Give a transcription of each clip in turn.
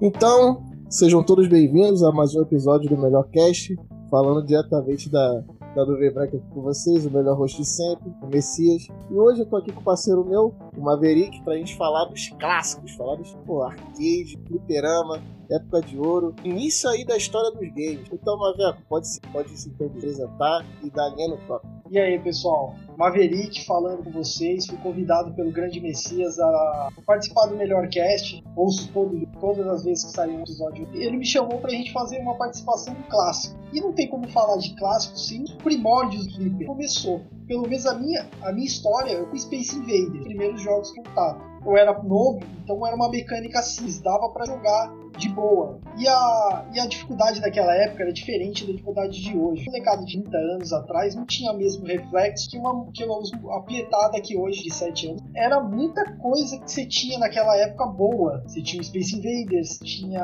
Então, sejam todos bem-vindos a mais um episódio do Melhor Cast, falando diretamente da, da Nuvem Branca aqui com vocês, o melhor host de sempre, o Messias. E hoje eu tô aqui com o parceiro meu, o Maverick, pra gente falar dos clássicos, falar dos pô, arcade, fliperama, época de ouro, início aí da história dos games. Então, Maveco, pode se, pode se apresentar e dar linha no top. E aí, pessoal? Maverick falando com vocês. Fui convidado pelo grande Messias a participar do Melhor Cast. Ouço todo, todas as vezes que sai um episódio. Ele me chamou pra gente fazer uma participação do clássico. E não tem como falar de clássico sem os primórdios do Flipper. Começou. Pelo menos a minha, a minha história, eu fui Space Invader, primeiros jogos contato. Eu era novo, então era uma mecânica assim, dava para jogar de boa. E a, e a dificuldade daquela época era diferente da dificuldade de hoje. Um molecada de 30 anos atrás não tinha mesmo reflexo que uma, que uma apietada que hoje, de 7 anos. Era muita coisa que você tinha naquela época boa. Você tinha o Space Invaders, tinha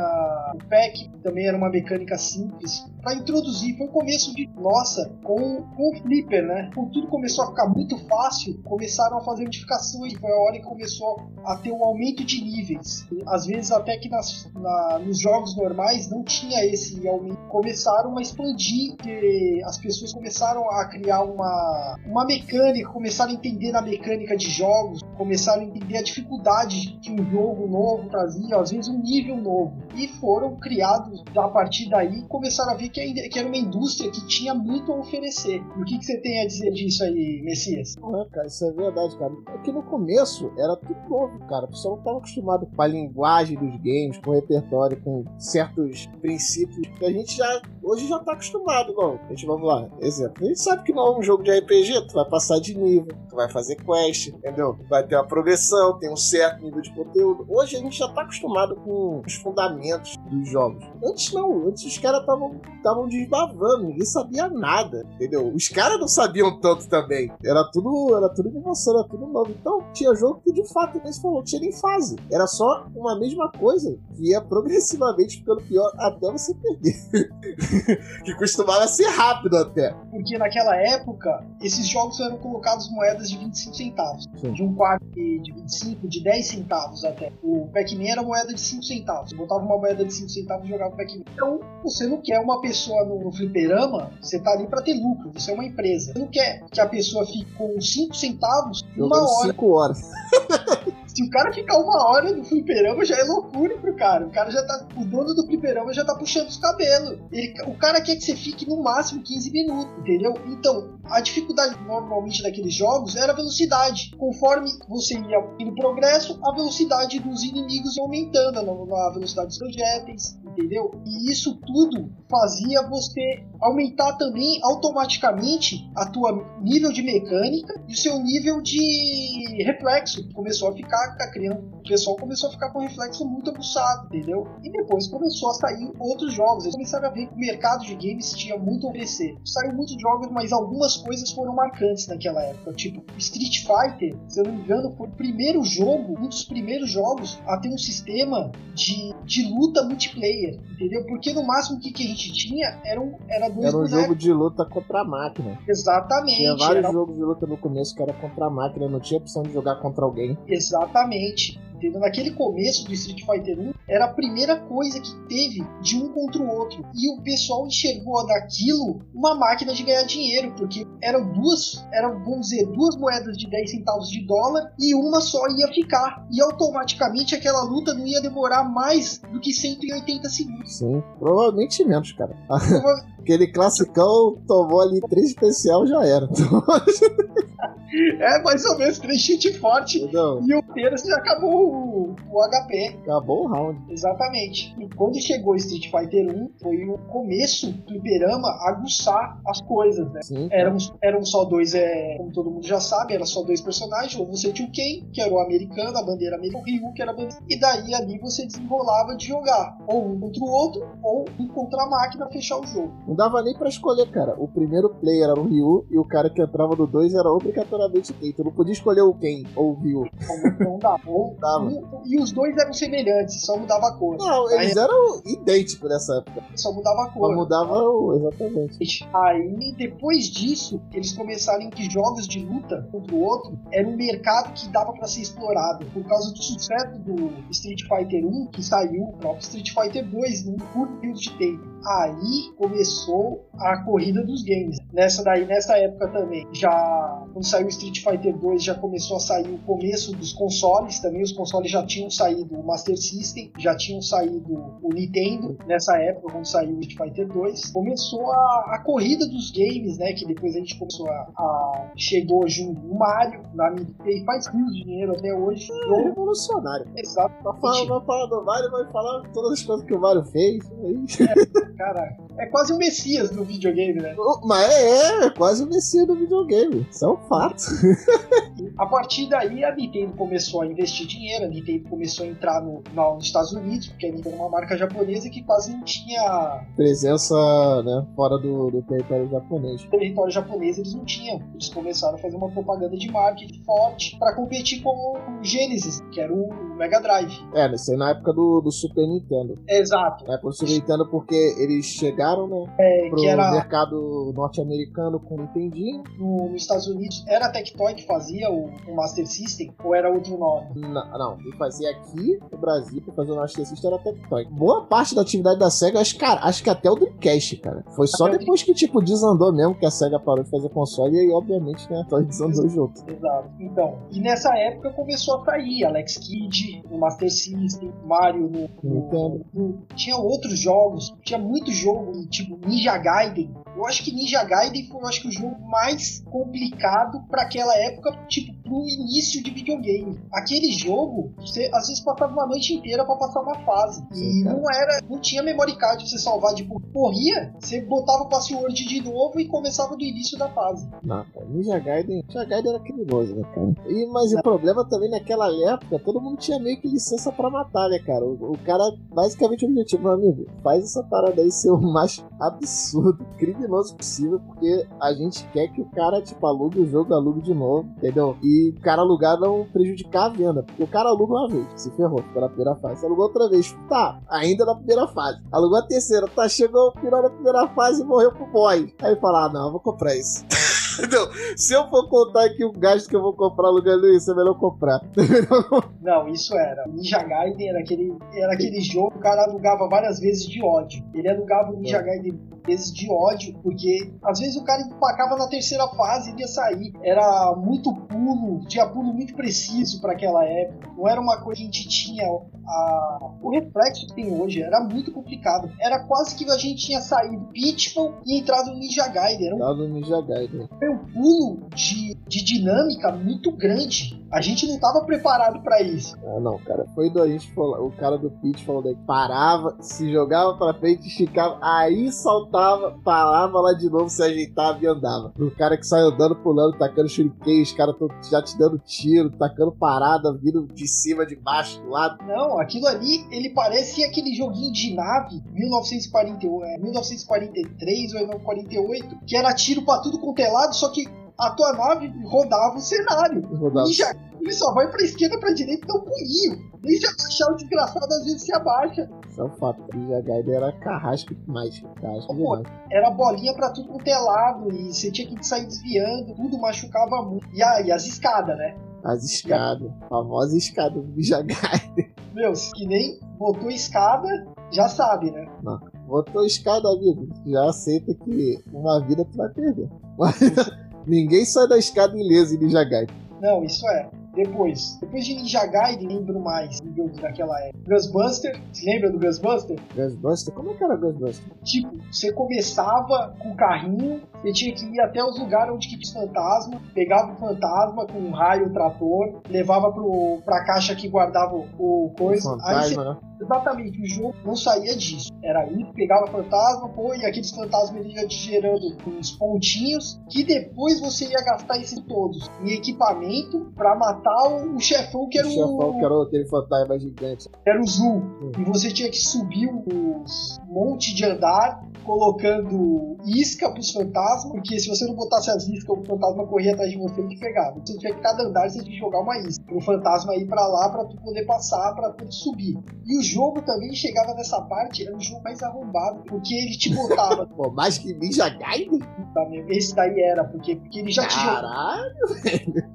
o Pack, também era uma mecânica simples. Para introduzir, foi o começo de, nossa, com, com o Flipper, né? Com tudo começou a ficar muito fácil, começaram a fazer modificações. Foi a hora que começou a ter um aumento de níveis. Às vezes até que nas, na, nos jogos normais não tinha esse aumento. Começaram a expandir, as pessoas começaram a criar uma, uma mecânica, começaram a entender na mecânica de jogos, começaram a entender a dificuldade que um jogo novo trazia, às vezes um nível novo. E foram criados, a partir daí, começaram a ver que, que era uma indústria que tinha muito a oferecer. E o que, que você tem a dizer disso aí, Messias? É, cara, isso é verdade, cara. É que no começo era tudo novo, cara. O pessoal não estava acostumado com a linguagem dos games, com o repertório história, com certos princípios que a gente já hoje já tá acostumado, igual. A gente vamos lá, exemplo. A gente sabe que não é um jogo de RPG, tu vai passar de nível, tu vai fazer quest, entendeu? Vai ter uma progressão, tem um certo nível de conteúdo. Hoje a gente já tá acostumado com os fundamentos dos jogos. Antes não, antes os caras estavam desbavando, ninguém sabia nada, entendeu? Os caras não sabiam tanto também. Era tudo, era tudo inovação, era tudo novo. Então tinha jogo que de fato, como você falou, tinha nem fase. Era só uma mesma coisa que ia progressivamente ficando pior até você perder. que costumava ser rápido até. Porque naquela época, esses jogos eram colocados moedas de 25 centavos. Sim. De um quarto de 25, de 10 centavos até. O Pac-Man era moeda de 5 centavos. Você botava uma moeda de 5 centavos e jogava o Pac-Man. Então, você não quer uma pessoa no, no fliperama, você tá ali para ter lucro, você é uma empresa. Você não quer que a pessoa fique com 5 centavos uma hora. 5 horas. Se o cara ficar uma hora no fliperama, já é loucura pro cara. O cara já tá. O dono do fliperama já tá puxando os cabelos. Ele, o cara quer que você fique no máximo 15 minutos, entendeu? Então, a dificuldade normalmente daqueles jogos era a velocidade. Conforme você ia no progresso, a velocidade dos inimigos ia aumentando, a velocidade dos projéteis, entendeu? E isso tudo fazia você aumentar também automaticamente a tua nível de mecânica e o seu nível de reflexo. Começou a ficar, tá criando, o pessoal começou a ficar com reflexo muito aguçado, entendeu? E depois começou a sair outros jogos. Eles começaram a ver que o mercado de games tinha muito a oferecer. Saiu muitos jogos, mas algumas coisas foram marcantes naquela época. Tipo, Street Fighter, se eu não me engano, foi o primeiro jogo, um dos primeiros jogos a ter um sistema de, de luta multiplayer, entendeu? Porque no máximo que, que a gente tinha era, um, era dois Era um bonecos. jogo de luta contra a máquina. Exatamente. Tinha vários era... jogos de luta no começo que era contra a máquina, não tinha opção de jogar contra alguém. Exatamente entendeu? Naquele começo do Street Fighter 1, era a primeira coisa que teve de um contra o outro. E o pessoal enxergou daquilo uma máquina de ganhar dinheiro, porque eram duas, eram, vamos dizer, duas moedas de 10 centavos de dólar e uma só ia ficar. E automaticamente aquela luta não ia demorar mais do que 180 segundos. Sim, provavelmente menos, cara. Aquele classicão tomou ali três especial já era. É mais ou menos três chute forte. E o já acabou o, o HP. Acabou o round. Exatamente. E quando chegou Street Fighter 1, foi o começo do fliperama aguçar as coisas, né? Sim. Eram, eram só dois, é, como todo mundo já sabe, era só dois personagens. Ou você tinha o Ken, que era o americano, a bandeira americana, o Ryu, que era a bandeira. E daí ali você desenrolava de jogar. Ou um contra o outro, ou um contra a máquina fechar o jogo. Não dava nem pra escolher, cara. O primeiro player era o Ryu e o cara que entrava do 2 era obrigatoriamente necessariamente tem. Tu não podia escolher o quem ouviu. Não dá. Ou, Dava. E os dois eram semelhantes, só mudava a cor. Não, eles eram idênticos nessa época. Só mudava a Só cor. mudava o. Exatamente. Aí, depois disso, eles começaram que jogos de luta contra o outro era um mercado que dava pra ser explorado. Por causa do sucesso do Street Fighter 1, que saiu o próprio Street Fighter 2 num curto período de tempo. Aí começou a corrida dos games. Nessa daí, nessa época também, já quando saiu o Street Fighter 2, já começou a sair o começo dos consoles também. Os consoles já tinham saído o Master System, já tinham saído o Nintendo nessa época, quando saiu o Street Fighter 2. Começou a, a corrida dos games, né? Que depois a gente começou a. a- chegou junto o Mario, na Nintendo, e faz rios de dinheiro até hoje. É revolucionário. Exato, Vai falar, falar do Mario, vai falar todas as coisas que o Mario fez. Aí- cara. É quase o Messias do videogame, né? Mas é, é quase o Messias do videogame. Isso é um fato. A partir daí, a Nintendo começou a investir dinheiro, a Nintendo começou a entrar no, na- nos Estados Unidos, porque a Nintendo é uma marca japonesa que quase não tinha Presença, né, fora do, do território japonês. território japonês, eles não tinham. Eles começaram a fazer uma propaganda de marketing forte para competir com o Genesis, que era o Mega Drive. É, isso aí na época do, do Super Nintendo. Exato. Na época do Super Nintendo porque eles chegaram, né, É, pro que era mercado norte-americano com o Nintendinho. no, nos Estados Unidos, era a Tectoy que fazia o, o Master System, ou era outro nome? Não, não, ele fazia aqui no Brasil, pra fazer o Master System era Tectoy. Boa parte da atividade da SEGA, acho, cara, acho que até o Dreamcast, cara. Foi só Até depois que, tipo, desandou mesmo que a SEGA parou de fazer console e aí, obviamente, né, a Toy desandou junto. Exato. Então, e nessa época começou a sair Alex Kidd no Master System, Mario no, no- no- Tinha outros jogos, tinha muito jogo, tipo Ninja Gaiden. Eu acho que Ninja Gaiden foi, eu acho que o jogo mais complicado pra aquela época, tipo, pro início de videogame. Aquele jogo, você às vezes passava uma noite inteira pra passar uma fase. Sim, e cara. não era, não tinha memory card pra você salvar, tipo, corria, você botava o password de novo e começava do início da fase. Não, cara, Ninja Gaiden, Ninja Gaiden era criminoso, né, cara? E, mas o problema também naquela época, todo mundo tinha meio que licença pra matar, né, cara? O, o cara, basicamente, o objetivo, meu amigo, faz essa parada aí ser o mais absurdo, criminoso possível, porque a gente quer que o cara, tipo, alugue o jogo, alugue de novo, entendeu? E o cara alugar não prejudicar a venda, porque o cara aluga uma vez, se ferrou, ficou na primeira fase. Você alugou outra vez, tá, ainda na primeira fase. Alugou a terceira, tá, chegou o final da primeira fase e morreu pro boy. Aí fala, ah, não, eu vou comprar isso. Entendeu? Se eu for contar aqui o gasto que eu vou comprar alugando isso, é melhor comprar. Não, isso era. Ninja Gaiden era aquele, era aquele jogo que o cara alugava várias vezes de ódio. Ele alugava o Ninja Gaiden vezes de ódio, porque às vezes o cara empacava na terceira fase e ia sair. Era muito pulo, tinha pulo muito preciso para aquela época. Não era uma coisa que a gente tinha a- o reflexo que tem hoje. Era muito complicado. Era quase que a gente tinha saído Pitfall e entrado no Ninja Gaiden. Era um Ninja Gaiden. Um pulo de, de dinâmica muito grande. A gente não estava preparado para isso. Ah, não, cara. Foi do a gente falou, o cara do Pitch falou daí, parava, se jogava pra frente, esticava, aí saltava, parava lá de novo, se ajeitava e andava. O cara que sai andando, pulando, tacando shuriken, os caras já te dando tiro, tacando parada, vindo de cima, de baixo, do lado. Não, aquilo ali, ele parece aquele joguinho de nave 1948, é, 1943 ou 1948, que era tiro pra tudo quanto é lado, só que a tua nave rodava o cenário. Rodava. Ninja, ele só vai pra esquerda, pra direita dá um pulinho. Nem se abaixar o desgraçado, às vezes se abaixa. Isso é um fato. O Gaiden era carrasco demais. Carrasco Pô, demais. Era bolinha pra tudo quanto é lado, e você tinha que sair desviando, tudo machucava muito. E, a- e as escadas, né? As escadas. A famosa escada do Ninja Gaiden. Meu, que nem botou escada, já sabe, né? Botou escada, amigo. Já aceita que uma vida tu vai perder. Mas ninguém sai da escada ileso em Ninja Gaiden. Não, isso é. Depois, depois de Ninja Gaiden, lembro mais do jogo daquela época. Ghostbuster, se lembra do Ghostbuster? Ghostbuster? Como é que era Ghostbuster? Tipo, você começava com o carrinho, você tinha que ir até os lugares onde que tinha fantasma, pegava o fantasma com um raio, trator, levava pro, pra caixa que guardava o, o coisa. Aí você Fantasma, né? Exatamente, o jogo não saía disso. Era ir, pegava fantasma, pô, e aqueles fantasmas ele ia te gerando uns pontinhos, que depois você ia gastar esses todos em equipamento pra matar o, o chefão que era o o, chefão que era aquele fantasma gigante. era o Zul. E você tinha que subir os, monte de andar, colocando isca pros fantasmas, porque se você não botasse as iscas, o fantasma corria atrás de você e te pegava. Você tinha que cada andar você tinha que jogar uma isca pro fantasma ir para lá para tu poder passar, para tu subir. E o jogo também chegava nessa parte, era o jogo mais arrombado, porque ele te botava. Pô, mais que Ninja Gaiden? Esse daí era, porque, porque ele já te Caralho,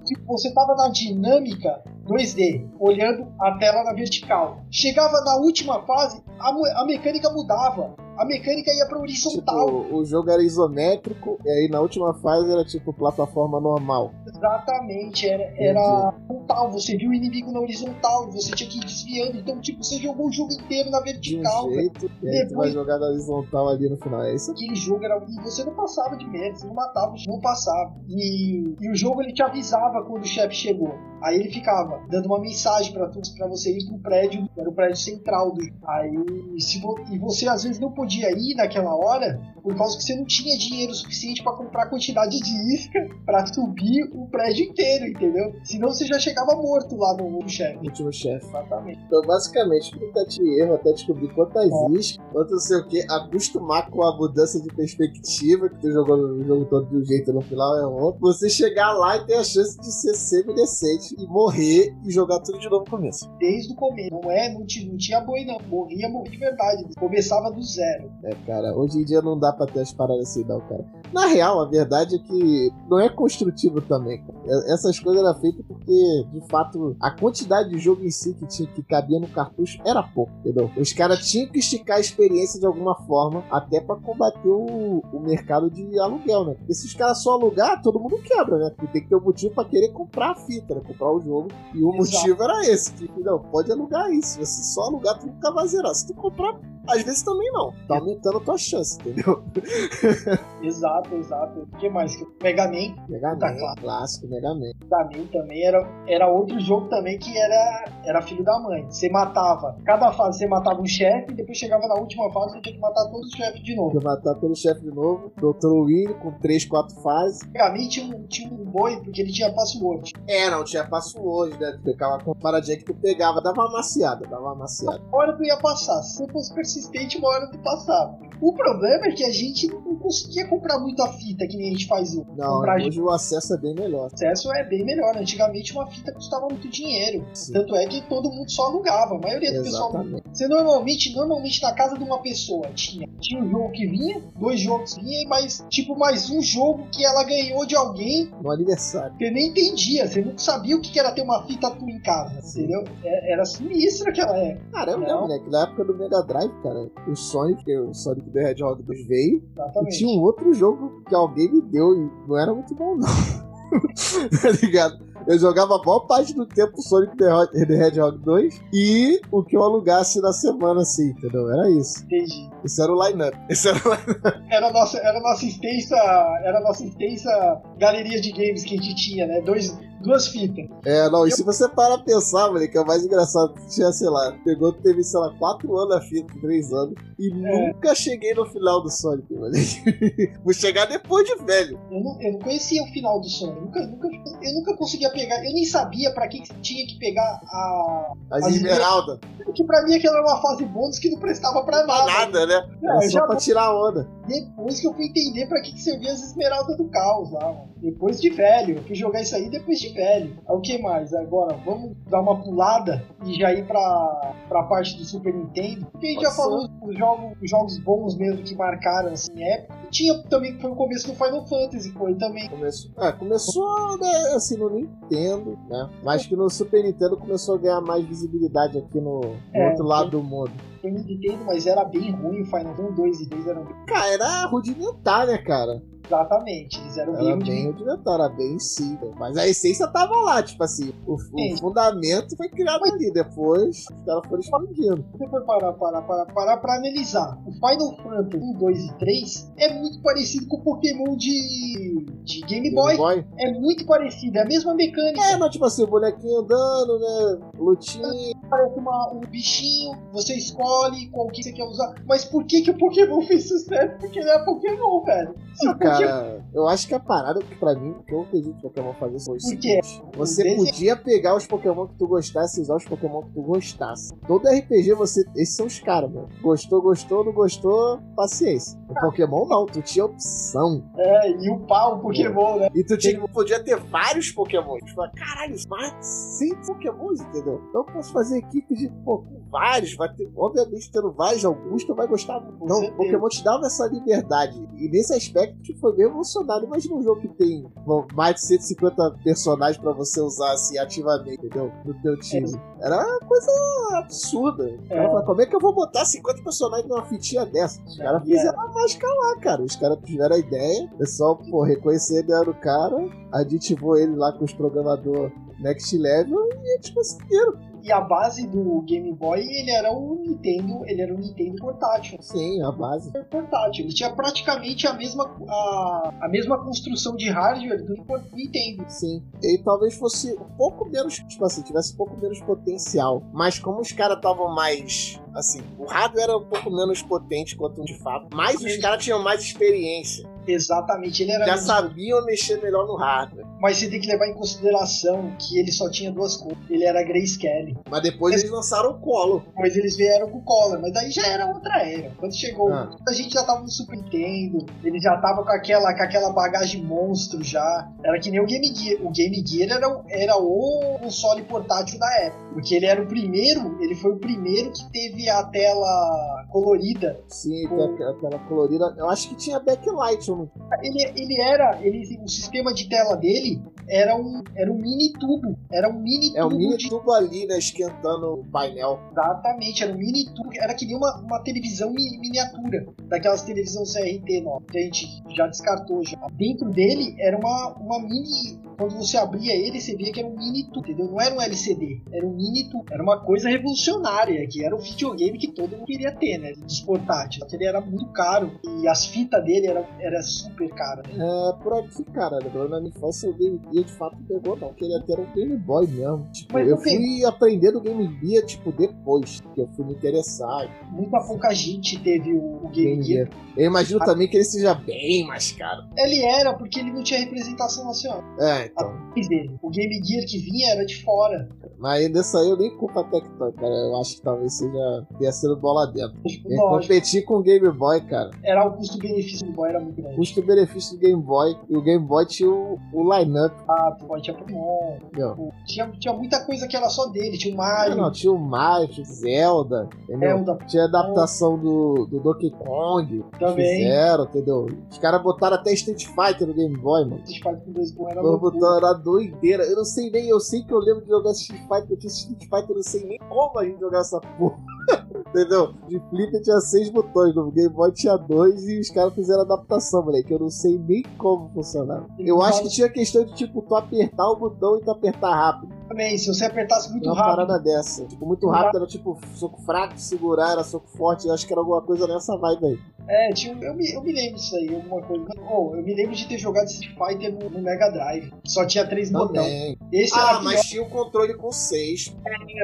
Tipo, você tava na dinâmica 2D, olhando a tela na vertical. Chegava na última fase, a, a mecânica mudava a mecânica ia pra horizontal. Tipo, o jogo era isométrico, e aí na última fase era tipo plataforma normal. Exatamente, era, era horizontal, você viu o inimigo na horizontal, você tinha que ir desviando, então tipo, você jogou o jogo inteiro na vertical. De um jeito, e aí Depois... tu vai jogar na horizontal ali no final, é isso? Aquele jogo era. E você não passava de merda, você não matava, não passava. E, e o jogo ele te avisava quando o chefe chegou. Aí ele ficava dando uma mensagem para para você ir pro prédio, era o prédio central do Aí se vo, e você às vezes não podia ir naquela hora por causa que você não tinha dinheiro suficiente para comprar quantidade de isca para subir o prédio inteiro, entendeu? Senão você já chegava morto lá no, no chefe. Último chefe. Exatamente. Então, basicamente, tentativa de erro até descobrir quantas é. iscas, quanto não sei o que, acostumar com a mudança de perspectiva, que tu jogou o jogo todo de um jeito no final é outro, você chegar lá e ter a chance de ser semi-decente e morrer e jogar tudo de novo no começo. Desde o começo. Não é, não, tinha, não tinha boi não. Morria, morria de verdade. Começava do zero. É, cara, hoje em dia não dá pra ter as paradas assim não, cara. Na real, a verdade é que não é construtivo também. Essas coisas eram feitas porque, de fato, a quantidade de jogo em si que, tinha, que cabia no cartucho era pouco, entendeu? Os caras tinham que esticar a experiência de alguma forma, até para combater o, o mercado de aluguel, né? Porque se os caras só alugar, todo mundo quebra, né? Porque tem que ter um motivo para querer comprar a fita, né? Comprar o jogo. E o Exato. motivo era esse: que, não, pode alugar isso. Se você só alugar, tu nunca vai zerar. Se tu comprar, às vezes também não. Tá aumentando a tua chance, entendeu? exato, exato. O que mais? Mega Man. Mega Man, tá clássico, Mega Man. Mega Man também era, era outro jogo também que era, era filho da mãe. Você matava, cada fase você matava um chefe, e depois chegava na última fase você tinha que matar todos os chefes de novo. Tinha que matar todos os chefes de novo. Dr. Willy com 3, 4 fases. Mega Man tinha um, tinha um boi porque ele tinha password. É, não tinha password, né? Tu ficava com paradinha que tu pegava, dava uma maciada, dava uma maciada. Uma hora tu ia passar. Se você fosse persistente, uma hora tu passava. O problema é que a gente não conseguia comprar muita fita que nem a gente faz hoje. Não, hoje gente... o acesso é bem melhor. O acesso é bem melhor. Antigamente uma fita custava muito dinheiro. Sim. Tanto é que todo mundo só alugava. A maioria do Exatamente. pessoal. Você normalmente, normalmente na casa de uma pessoa tinha, tinha um jogo que vinha, dois jogos que vinha, mas tipo mais um jogo que ela ganhou de alguém. No aniversário. Você nem entendia, você não sabia o que era ter uma fita tua em casa, Sim. entendeu? É, era sinistra aquela época. Cara, eu lembro, né? Que na época do Mega Drive, cara, o Sonic, o Sonic the Hedgehog 2 veio. Exatamente. E tinha um outro jogo que alguém me deu e não era muito bom, não. tá ligado? Eu jogava a maior parte do tempo Sonic the Hedgehog 2 e o que eu alugasse na semana, assim, entendeu? Era isso. Entendi. Isso era o line-up. Isso era o line-up. Era nossa, era nossa extensa. Era nossa extensa galeria de games que a gente tinha, né? Dois, duas fitas. É, não, e se você para pensar, moleque, é o mais engraçado. Tinha, sei lá, pegou, teve, sei lá, quatro anos a fita, três anos, e é. nunca cheguei no final do Sonic, moleque. Vou chegar depois de velho. Eu não, eu não conhecia o final do Sonic, nunca, nunca, eu nunca conseguia pegar, eu nem sabia pra que tinha que pegar a. As, as esmeraldas. Que pra mim aquela era uma fase bônus que não prestava pra nada. Nada, né? Não, era só já... pra tirar onda. Depois que eu fui entender pra que, que servia as esmeraldas do caos lá, mano. Depois de velho. Eu fui jogar isso aí depois de velho. O que mais? Agora, vamos dar uma pulada e já ir pra, pra parte do Super Nintendo. Porque a gente já falou os jogos, os jogos bons mesmo que marcaram assim época. E tinha também que foi o começo do Final Fantasy, foi também. Começou, é, começou né, assim no Nintendo, né? Mas que no Super Nintendo começou a ganhar mais visibilidade aqui no, no é, outro lado do mundo. Me Nintendo, mas era bem ruim o Final Fantasy 1, 2 e 3 eram. Cara, era rudimentar, né, cara? Exatamente, eles eram era bem rudimentar, era bem simples. Mas a essência tava lá, tipo assim, o, o fundamento foi criado mas... ali, depois os caras foram expandindo. Você for parar, parar, parar, parar pra analisar, o Final Fantasy 1, 2 e 3 é muito parecido com o Pokémon de, de Game, Boy. Game Boy. É muito parecido, é a mesma mecânica. É, mas tipo assim, o bonequinho andando, né, lutinha. Parece uma, um bichinho, você escolhe qual que você quer usar. Mas por que que o Pokémon fez sucesso? Porque ele é Pokémon, velho. Se ah, cara, Cara, eu acho que a parada que pra mim, que eu acredito que o Pokémon fazer foi o seguinte: você podia pegar os Pokémon que tu gostasse e usar os Pokémon que tu gostasse. Todo RPG, você. Esses são os caras, mano. Gostou, gostou, não gostou, paciência. O Pokémon não, tu tinha opção. É, e o pau, o Pokémon, né? E tu tinha, podia ter vários Pokémon. Tu fala, caralho, mais cinco Pokémons, entendeu? Então eu posso fazer equipe de com vários. Vai ter, obviamente, tendo vários, alguns tu vai gostar muito. Então, o certeza. Pokémon te dava essa liberdade. E nesse aspecto foi bem evolucionário. Imagina um jogo que tem bom, mais de 150 personagens pra você usar assim ativamente, entendeu? No teu time. Era uma coisa absurda. Cara É. fala, como é que eu vou botar 50 personagens numa fitinha dessa? Os caras é. fizeram a mágica lá, cara. Os caras tiveram a ideia. O pessoal, pô, reconheceu ele era o cara, aditivou ele lá com os programadores Next Level e eles conseguiram. E a base do Game Boy, ele era um Nintendo, ele era um Nintendo portátil. Sim, a base. Portátil. Ele tinha praticamente a mesma, a, a mesma construção de hardware do Nintendo. Sim. E talvez fosse um pouco menos, tipo assim, tivesse um pouco menos potencial. Mas como os caras estavam mais. Assim, o hardware era um pouco menos potente quanto de fato. Mas os caras tinham mais experiência. Exatamente, ele era Já sabiam mexer melhor no hardware. Mas você tem que levar em consideração que ele só tinha duas cores. Ele era Grayscale. Mas depois eles lançaram o colo. Depois eles vieram com o Color, mas daí já era outra era. Quando chegou, Ah. a gente já tava no Super Nintendo, ele já tava com aquela, com aquela bagagem monstro já. Era que nem o Game Gear. O Game Gear era, o- era o console portátil da época. Porque ele era o primeiro, ele foi o primeiro que teve a tela colorida. Sim, aquela- aquela colorida. Eu acho que tinha backlight. Não- Ele, ele era, ele, o sistema de tela dele era um, era um mini tubo. Era um mini É o tubo mini de tubo ali, né? Esquentando o painel. Exatamente, era um mini tubo, era que nem uma, uma televisão mi- miniatura, daquelas televisão CRT nova, que a gente já descartou já. Dentro dele era uma, uma mini. Quando você abria ele, você via que era um mini tubo, entendeu? Não era um LCD, era um mini tubo. Era uma coisa revolucionária, que era o videogame que todo mundo queria ter, né? Dos portáteis. Só que ele era muito caro e as fitas dele eram era super caras. É, por aqui, cara, lembrando na minha infância o Game Gear de fato pegou, não. Queria ter um Game Boy mesmo. Tipo, Mas eu tem- fui aprender do Game Gear, tipo, depois, que eu fui me interessar. Muita pouca gente teve o, o Game Game Gear. Eu imagino também que ele seja bem mais caro. Ele era porque ele não tinha representação nacional. É, então. O Game Gear que vinha era de fora. Mas dessa aí eu nem culpo a Tectoy, cara. Eu acho que talvez seja tenha sido bola dentro. Tipo, competir com o Game Boy, cara. era o custo-benefício do Boy era muito grande. Custo-benefício do Game Boy. E o Game Boy tinha o, o line-up, Ah, o Boy tinha Pokémon. entendeu? o- Tinha, tinha muita coisa que era só dele. Tinha o Não, Mario, não, tinha o Mario, tinha o Zelda, entendeu? Zelda Tinha a adaptação do, do Donkey Kong. também. Fizeram, entendeu? Os caras botaram até Street Fighter no Game Boy, mano. Street Fighter com dois bons era era doideira. Eu não sei nem, eu sei que eu lembro de jogar Street Fighter, eu tinha Street Fighter, eu não sei nem como a gente jogar essa porra. Entendeu? De flipper tinha seis botões, no Game Boy tinha dois e os caras fizeram adaptação, moleque. Eu não sei nem como funcionava. Eu acho que tinha questão de tipo, tu apertar o botão e tu apertar rápido. Também, se você apertasse muito uma rápido, parada dessa. Tipo, muito Muito rápido era tipo soco fraco, segurar, era soco forte. Eu acho que era alguma coisa nessa vibe aí. é, tinha, um- eu, me, eu me lembro disso aí, alguma coisa. Oh, eu me lembro de ter jogado Street Fighter no, no Mega Drive. Só tinha três botões. Ah, pior, mas tinha o controle com seis.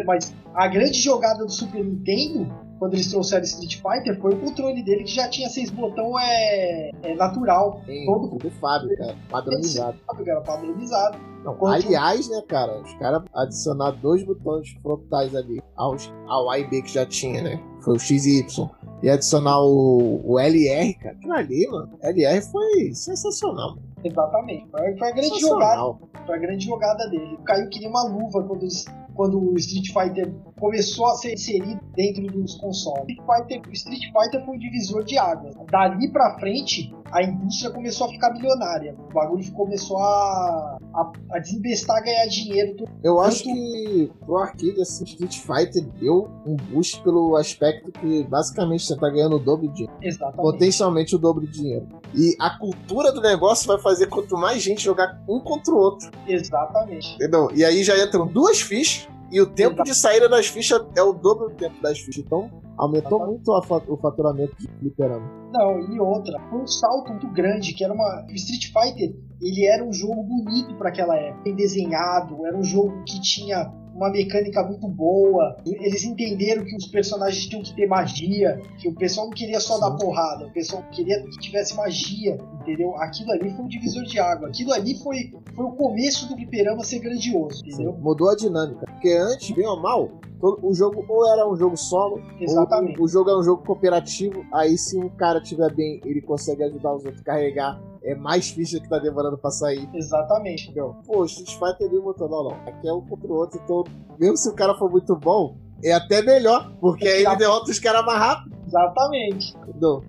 mas a grande jogada do Super Nintendo, quando eles trouxeram Street Fighter, foi o controle dele que já tinha seis botões é, é natural. Tem Todo- tudo fábrica, padronizado. Era padronizado. Não, Quanto- aliás, né, cara, os caras adicionaram dois botões frontais ali aos, ao A e B que já tinha, né? Foi o X e Y. E adicionar o, o LR, cara. Aquilo ali, mano. LR foi sensacional. mano. Exatamente. Foi, foi a grande jogada. Foi a grande jogada dele. Caiu que nem uma luva quando, eles- quando o Street Fighter começou a ser inserido dentro dos consoles. Street Fighter, Street Fighter foi um divisor de águas. Dali pra frente, a indústria começou a ficar milionária. O bagulho começou a, a, a desembestar, ganhar dinheiro. Eu acho Tanto- que pro arcade, assim, Street Fighter deu um boost pelo aspecto que basicamente você tá ganhando o dobro de dinheiro. Exatamente. Potencialmente o dobro de dinheiro. E a cultura do negócio vai fazer quanto mais gente jogar um contra o outro. Exatamente. Entendeu? E aí já entram duas fichas e o tempo de saída das fichas é o dobro do tempo das fichas. Então aumentou muito o faturamento de fliperama. Não, e outra, foi um salto muito grande, que era uma. O Street Fighter, ele era um jogo bonito para aquela época, bem desenhado, era um jogo que tinha uma mecânica muito boa. Eles entenderam que os personagens tinham que ter magia, que o pessoal não queria só Sim. dar porrada, o pessoal queria que tivesse magia, entendeu? Aquilo ali foi um divisor de água. Aquilo ali foi, foi o começo do fliperama ser grandioso, entendeu? Sim. Mudou a dinâmica. Porque antes, bem ou mal, o jogo ou era um jogo solo, Exatamente. ou o jogo é um jogo cooperativo. Aí, se um cara tiver bem, ele consegue ajudar os outros a carregar. É mais ficha que tá demorando pra sair. Exatamente. Então, pô, Street Fighter não botou, não, não. Aqui é um contra o outro, então, mesmo se o cara for muito bom, é até melhor, porque aí ele derrota os caras mais rápido. Exatamente.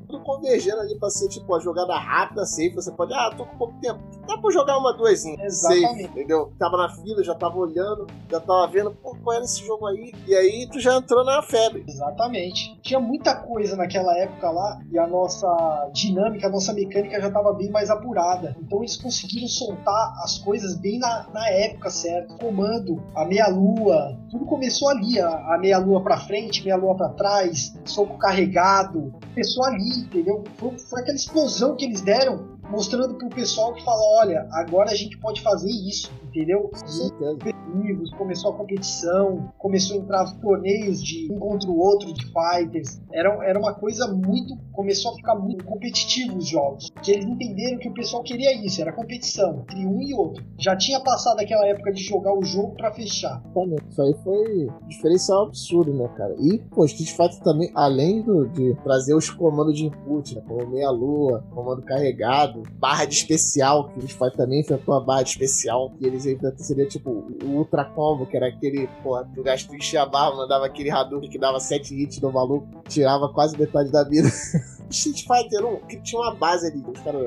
Tudo convergendo ali pra ser tipo a jogada rápida, safe. Você pode, ah, tô com pouco tempo. Dá pra jogar uma, duas Exatamente. Safe, entendeu? Tava na fila, já tava olhando, já tava vendo, pô, qual era esse jogo aí? E aí tu já entrou na febre. Exatamente. Tinha muita coisa naquela época lá e a nossa dinâmica, a nossa mecânica já tava bem mais apurada. Então eles conseguiram soltar as coisas bem na, na época certo. Comando, a meia-lua, tudo começou ali. A, a meia-lua pra frente, meia-lua pra trás, soco carregado. Começou ali, entendeu? Foi, foi aquela explosão que eles deram mostrando pro pessoal que fala, olha, agora a gente pode fazer isso, entendeu? Competitivos, começou a competição, começou a entrar torneios de um contra o outro de fighters. Era, era uma coisa muito. Começou a ficar muito competitivo os jogos. Que eles entenderam que o pessoal queria isso, era competição entre um e outro. Já tinha passado aquela época de jogar o jogo para fechar. Isso aí foi diferencial absurdo, né, cara? E, pô, Street Fighter também, além do, de trazer os comandos de input, né, como meia-lua, comando carregado barra de especial, que o Street também enfrentou a barra de especial, que eles enfrentam seria tipo o Ultra Combo, que era aquele, pô, tu gasto enchia a barra, mandava aquele Hadouken que dava 7 hits no maluco, tirava quase metade da vida. Street Fighter 1, que tinha uma base ali.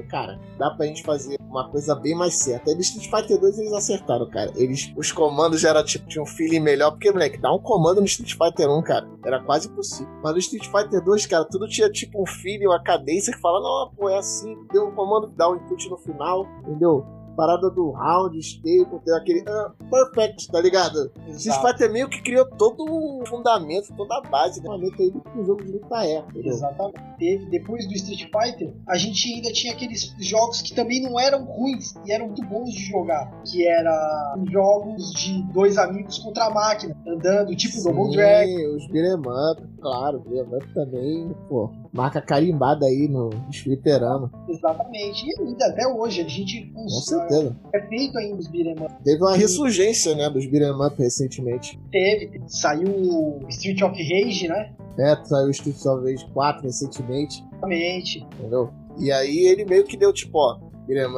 Cara, dá pra gente fazer uma coisa bem mais certa. Aí no Street Fighter 2 eles acertaram, cara. Eles, os comandos já era tipo, tinha um feeling melhor, porque, moleque, dar um comando no Street Fighter 1, cara, era quase impossível. Mas no Street Fighter 2, cara, tudo tinha tipo um feeling, uma cadência que fala, não, pô, é assim, deu um comando, dá um input no final, entendeu? Parada do round, staple, tem aquele uh, perfect, tá ligado? Street Fighter meio que criou todo o fundamento, toda a base, né? aí do que o jogo de luta é. Entendeu? Exatamente. Teve, depois do Street Fighter, a gente ainda tinha aqueles jogos que também não eram ruins e eram muito bons de jogar, que era jogos de dois amigos contra a máquina, andando, tipo Sim, Double Dragon. os beat'em up, claro, up também, pô, marca carimbada aí no fliperama. Exatamente. E ainda até hoje, a gente Com certeza. é feito ainda os beat'em. Teve uma ressurgência, né, dos beat'em up recentemente. Teve. Saiu o Street of Rage, né? É, saiu o Street of Rage 4 recentemente. Exatamente. Entendeu? E aí ele meio que deu tipo, ó,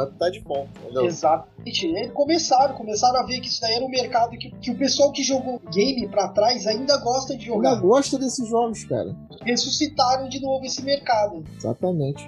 up tá de bom, entendeu? Exato. Eles começaram, começaram a ver que isso daí era um mercado que, que o pessoal que jogou game pra trás ainda gosta de jogar. Ainda gosta desses jogos, cara. Ressuscitaram de novo esse mercado. Exatamente.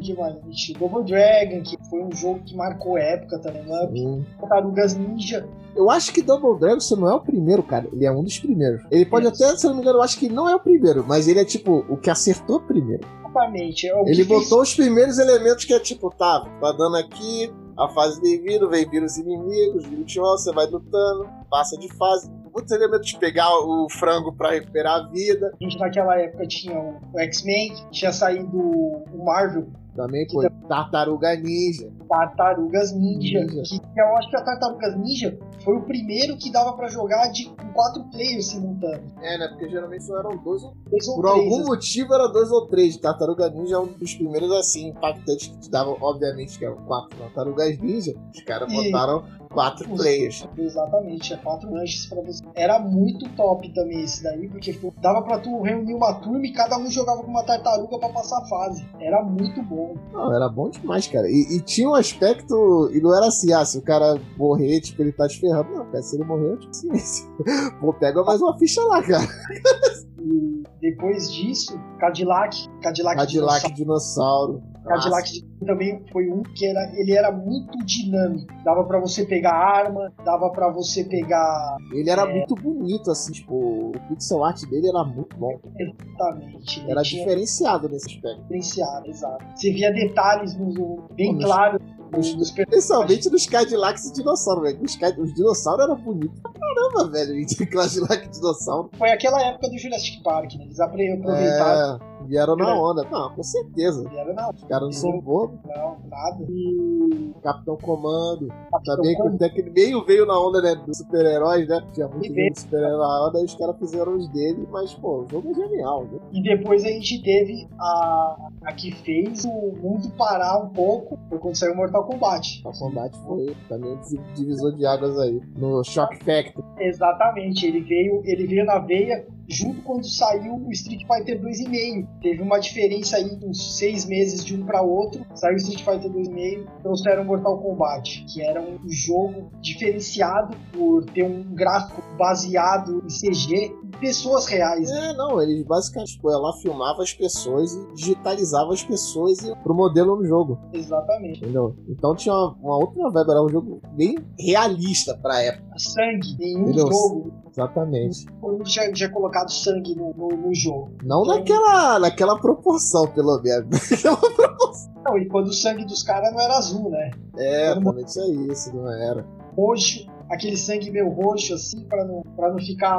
Demais. Double Dragon, que foi um jogo que marcou época também, né? Tartarugas Ninja. Eu acho que Double Dragon, você não é o primeiro, cara. Ele é um dos primeiros. Ele pode Isso. até, se não me engano, eu acho que não é o primeiro, mas ele é tipo o que acertou primeiro. Exatamente. É ele botou fez... os primeiros elementos que é tipo, tá, tá dando aqui, a fase de vírus, vem vírus inimigos, vírus de você vai lutando, passa de fase. Muitos elementos de pegar o frango para recuperar a vida. A gente naquela época tinha o X-Men, tinha saído o Marvel também foi Tartaruga Ninja. Tartarugas Ninja. Ninja. Que, eu acho que a Tartarugas Ninja foi o primeiro que dava para jogar de, com quatro players simultâneos. É, né? Porque geralmente só eram dois ou, dois ou Por três, algum assim. motivo era dois ou três. Tartaruga Ninja é um dos primeiros assim impactantes que te davam, obviamente, que eram quatro Tartarugas Ninja. Os caras botaram quatro players. Exatamente, é quatro lanches para você. Era muito top também esse daí, porque dava para tu reunir uma turma e cada um jogava com uma tartaruga para passar a fase. Era muito bom. Não, era bom demais, cara. E, e, tinha um aspecto. E não era assim, ah, se o cara morrer, tipo, ele tá te ferrando. Não, cara, se ele morrer, eu tipo assim. Pô, pega mais uma ficha lá, cara. E depois disso, Cadillac. Cadillac, Cadillac dinossauro. dinossauro. Cadillac também foi um que era, ele era muito dinâmico. Dava para você pegar arma, dava para você pegar. Ele era é... muito bonito, assim, tipo, o pixel art dele era muito bom. Exatamente. Era tinha... diferenciado nesse aspecto. Diferenciado, exato. Você via detalhes no, bem claros os, Principalmente nos Cadillacs e dinossauros, velho. Os, os dinossauros eram bonitos pra caramba, velho. Cadillac e dinossauro. Foi aquela época do Jurassic Park, né? Eles aproveitaram. É Vieram na onda. Não, com certeza. Vieram na onda. Os caras não são bobos. Não, nada. E. Capitão Comando. Capitão Também Comando. que meio veio na onda, né? Dos super-heróis, né? Tinha muito de super-herói na onda, os caras fizeram os dele, mas, pô, o jogo é genial, né? E depois a gente teve a, a que fez o mundo parar um pouco foi quando saiu o Mortal Kombat. O combate foi também divisor de águas aí. No Shock Factor. Exatamente, ele veio, ele veio na veia junto quando saiu o Street Fighter 2,5. Teve uma diferença aí de uns seis meses de um para outro. Saiu o Street Fighter 2,5, trouxeram Mortal Kombat, que era um jogo diferenciado por ter um gráfico baseado em CG e pessoas reais. É, não, eles basicamente, tipo, ela filmava as pessoas e digitalizava as pessoas e- pro modelo no jogo, Exatamente. entendeu? Então tinha uma, uma outra vibe, era um jogo bem realista pra época, Sangue, nenhum Entendeu? jogo exatamente. eu já, já colocado sangue no, no, no jogo. Não Então- naquela, naquela proporção, pelo menos. Não, e quando o sangue dos caras não era azul, né? é, também tinha isso, não era. Roxo, aquele sangue meio roxo, assim, pra não, pra não ficar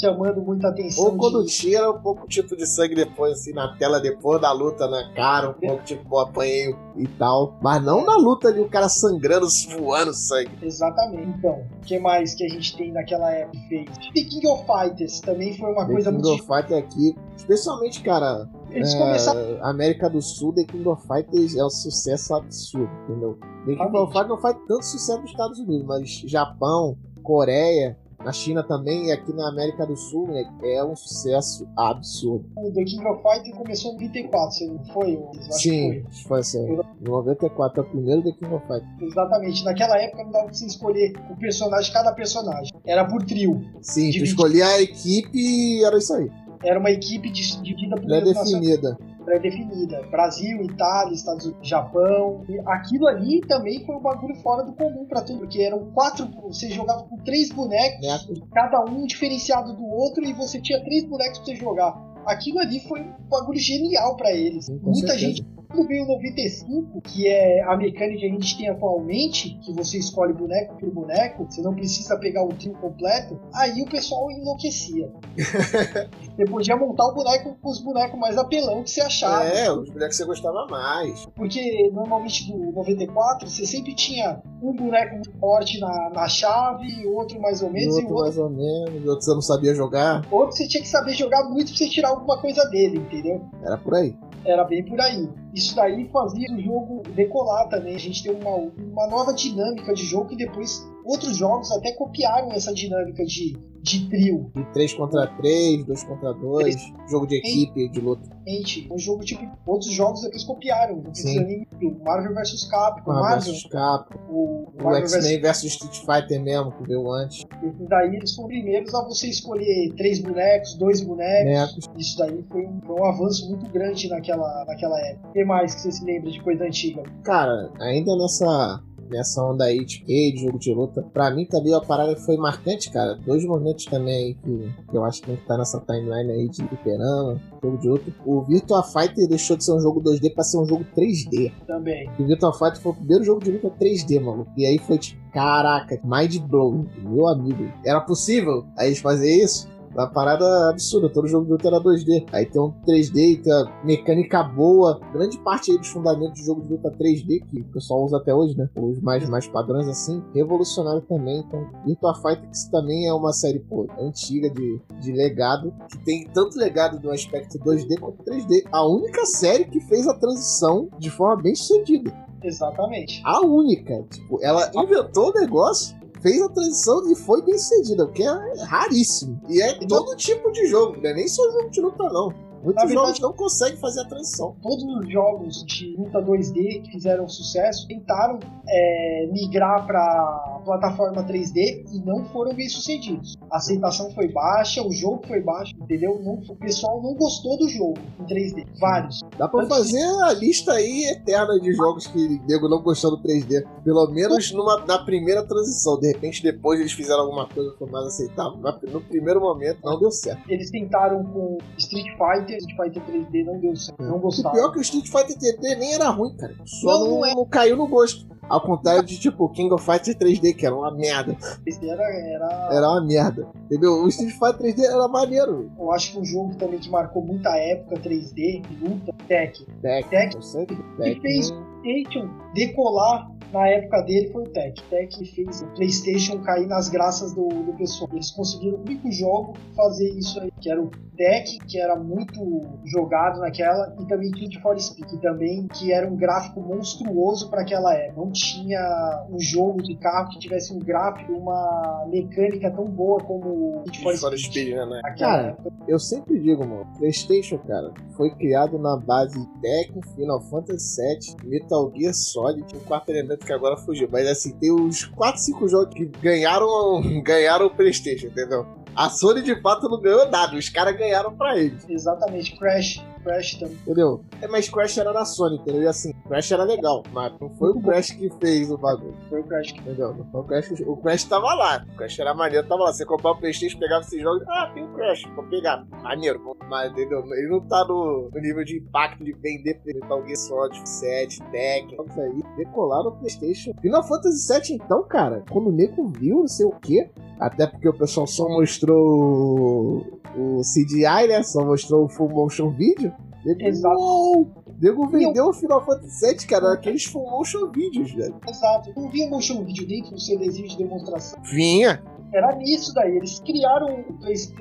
chamando muita atenção. Ou quando de... tira um pouco tipo de sangue depois, assim, na tela, depois da luta na cara, um pouco tipo, pô, apanhei e tal. Mas não na luta ali, o cara sangrando, voando sangue. Exatamente. Então, o que mais que a gente tem naquela época fez? The King of Fighters também foi uma The coisa King muito. of Fighters aqui, especialmente, cara, Eles é, começaram. América do Sul, The King of Fighters é um sucesso absurdo, entendeu? The King of. Fighters não faz tanto sucesso nos Estados Unidos, mas Japão, Coreia, na China também e aqui na América do Sul né, é um sucesso absurdo. O The King of Fighters começou em 94, você não foi? Sim, foi assim. Em 94 é o primeiro The King of Fighters. Exatamente. Naquela época não dava pra você escolher o personagem, cada personagem. Era por trio. Sim, tu escolhia a equipe e era isso aí. Era uma equipe dividida por Pré-definida. pré-definida. Brasil, Itália, Estados Unidos, Japão. E aquilo ali também foi um bagulho fora do comum pra tudo, porque eram quatro. Você jogava com três bonecos, Né? cada um diferenciado do outro, e você tinha três bonecos pra você jogar. Aquilo ali foi um bagulho genial pra eles. Sim, Muita certeza. gente. Quando veio o 95, que é a mecânica que a gente tem atualmente, que você escolhe boneco por boneco, você não precisa pegar o trio completo, aí o pessoal enlouquecia. você podia montar o boneco com os bonecos mais apelão que você achava. É, os bonecos que você gostava mais. Porque normalmente do 94 você sempre tinha um boneco muito forte na, na chave, outro mais ou E menos, e outro o outro, mais ou menos, e outro você não sabia jogar. outro você tinha que saber jogar muito pra você tirar alguma coisa dele, entendeu? Era por aí. Era bem por aí. Isso daí fazia o jogo decolar também. A gente tem uma, uma nova dinâmica de jogo que depois outros jogos até copiaram essa dinâmica de, de trio. De 3 contra 3, 2 contra 2, jogo de equipe, de luta. Gente, um jogo tipo. Outros jogos depois copiaram. Não precisa Sim. nem. O Marvel vs Capcom, Marvel Marvel, vs Capcom, o o Marvel vs X-Men vs Street Fighter mesmo, que veio antes. Esses daí eles foram primeiros a você escolher três bonecos, dois bonecos. Bonecos. Isso daí foi um, um avanço muito grande naquela, naquela época. O que mais que você se lembra de coisa antiga? Cara, ainda nessa, nessa onda aí de de jogo de luta, pra mim também a parada foi marcante, cara. Dois momentos também aí que, que eu acho que tem que estar nessa timeline aí de fliperama, jogo de luta. O Virtua Fighter deixou de ser um jogo 2D pra ser um jogo 3D. Também. O Virtua Fighter foi o primeiro jogo de luta 3D, mano. E aí foi tipo, caraca, mind blow, meu amigo. Era possível a gente fazer isso? Uma parada absurda, todo jogo de luta era 2D. Aí tem um 3D e tem a mecânica boa. Grande parte aí dos fundamentos do jogo de luta 3D, que o pessoal usa até hoje, né? Os mais, mais padrões assim, revolucionário também. Então, Virtua Fighter que também é uma série, pô, antiga de, de legado, que tem tanto legado no aspecto 2D quanto 3D. A única série que fez a transição de forma bem sucedida. Exatamente. A única. Tipo, ela inventou o negócio, fez a transição e foi bem sucedida, o que é raríssimo. E é todo tipo de jogo, não é nem só jogo de luta, não. Muitos Na verdade- jogos não conseguem fazer a transição. Todos os jogos de luta 2D que fizeram sucesso tentaram é, migrar para plataforma 3D e não foram bem sucedidos. A aceitação foi baixa, o jogo foi baixo, entendeu? Não- o pessoal não gostou do jogo em 3D. Vários. Dá pra Antes- fazer a lista aí eterna de jogos que o nego não gostou do 3D. Pelo menos numa, na primeira transição. De repente, depois eles fizeram alguma coisa que foi mais aceitável. Mas no primeiro momento não deu certo. Eles tentaram com Street Fighter, Street Fighter 3D não deu certo, não O gostaram. pior é que o Street Fighter 3D nem era ruim, cara. Só Não, não, não é. não caiu no gosto. Ao contrário de, tipo, King of Fighters 3D, que era uma merda. 3D era, era. Era uma merda. Entendeu? O Street Fighter 3D era maneiro. Eu acho que um jogo também que marcou muita época 3D, luta, Tech. Tech. Tech. sei. Que Tech. fez PlayStation decolar na época dele foi o Tech. Tech fez o PlayStation cair nas graças do, do pessoal. Eles conseguiram o único jogo fazer isso aí, que era o Tech, que era muito jogado naquela, e também Kid for Speed, que também que era um gráfico monstruoso para aquela época. Não tinha um jogo de carro que tivesse um gráfico, uma mecânica tão boa como Kid for Fora Speed. Speed, né? Naquela Cara, época. Eu sempre digo, mano, PlayStation, cara, foi criado na base de Tekken, Final Fantasy VII, Metal Gear Solid, um quarto elemento que agora fugiu. Mas assim, tem uns 4, 5 jogos que ganharam, ganharam o PlayStation, entendeu? A Sony de fato não ganhou nada, os caras ganharam pra eles, Exatamente, Crash. Crash também. entendeu? É, mas Crash era da Sony, entendeu? E assim, Crash era legal, mas não foi o Crash que fez o bagulho. Foi o Crash que Entendeu? Não foi o Crash, que- o Crash tava lá. O Crash era maneiro, tava lá. Você comprava o Playstation, pegava esses jogos, ah, tem o Crash, vou pegar. Maneiro, mas entendeu? Ele não tá no, no nível de impacto de vender Metal Gear Solid 7, Tekken, jogos aí, decolaram o Playstation. Final Fantasy VII então, cara, quando o nego viu, não sei o que, até porque o pessoal só mostrou o CGI, né? Só mostrou o full motion video. Nego, Exato. uou! Nego vendeu o Final Fantasy VII, cara, aqueles full motion videos, velho. Exato. Não vinha motion video dentro do CDzinho de demonstração. Vinha, Era nisso daí. Eles criaram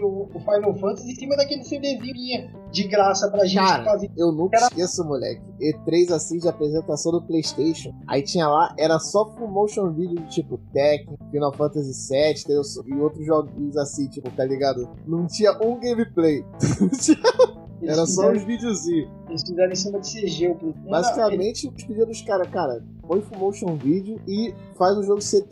o, o Final Fantasy em cima daquele CDzinho de graça pra gente Cara, fazer. Eu nunca Era- esqueço, moleque. E3 assim de apresentação do PlayStation. Aí tinha lá, era só full motion video de tipo Tekken, Final Fantasy VII e outros joguinhos assim, tipo, tá ligado? Não tinha um gameplay. Eles era só fizeram, uns videozinhos. Eles fizeram em cima de CG. O PlayStation. Basicamente, os pedidos dos caras, cara, põe full motion video e faz o jogo ser,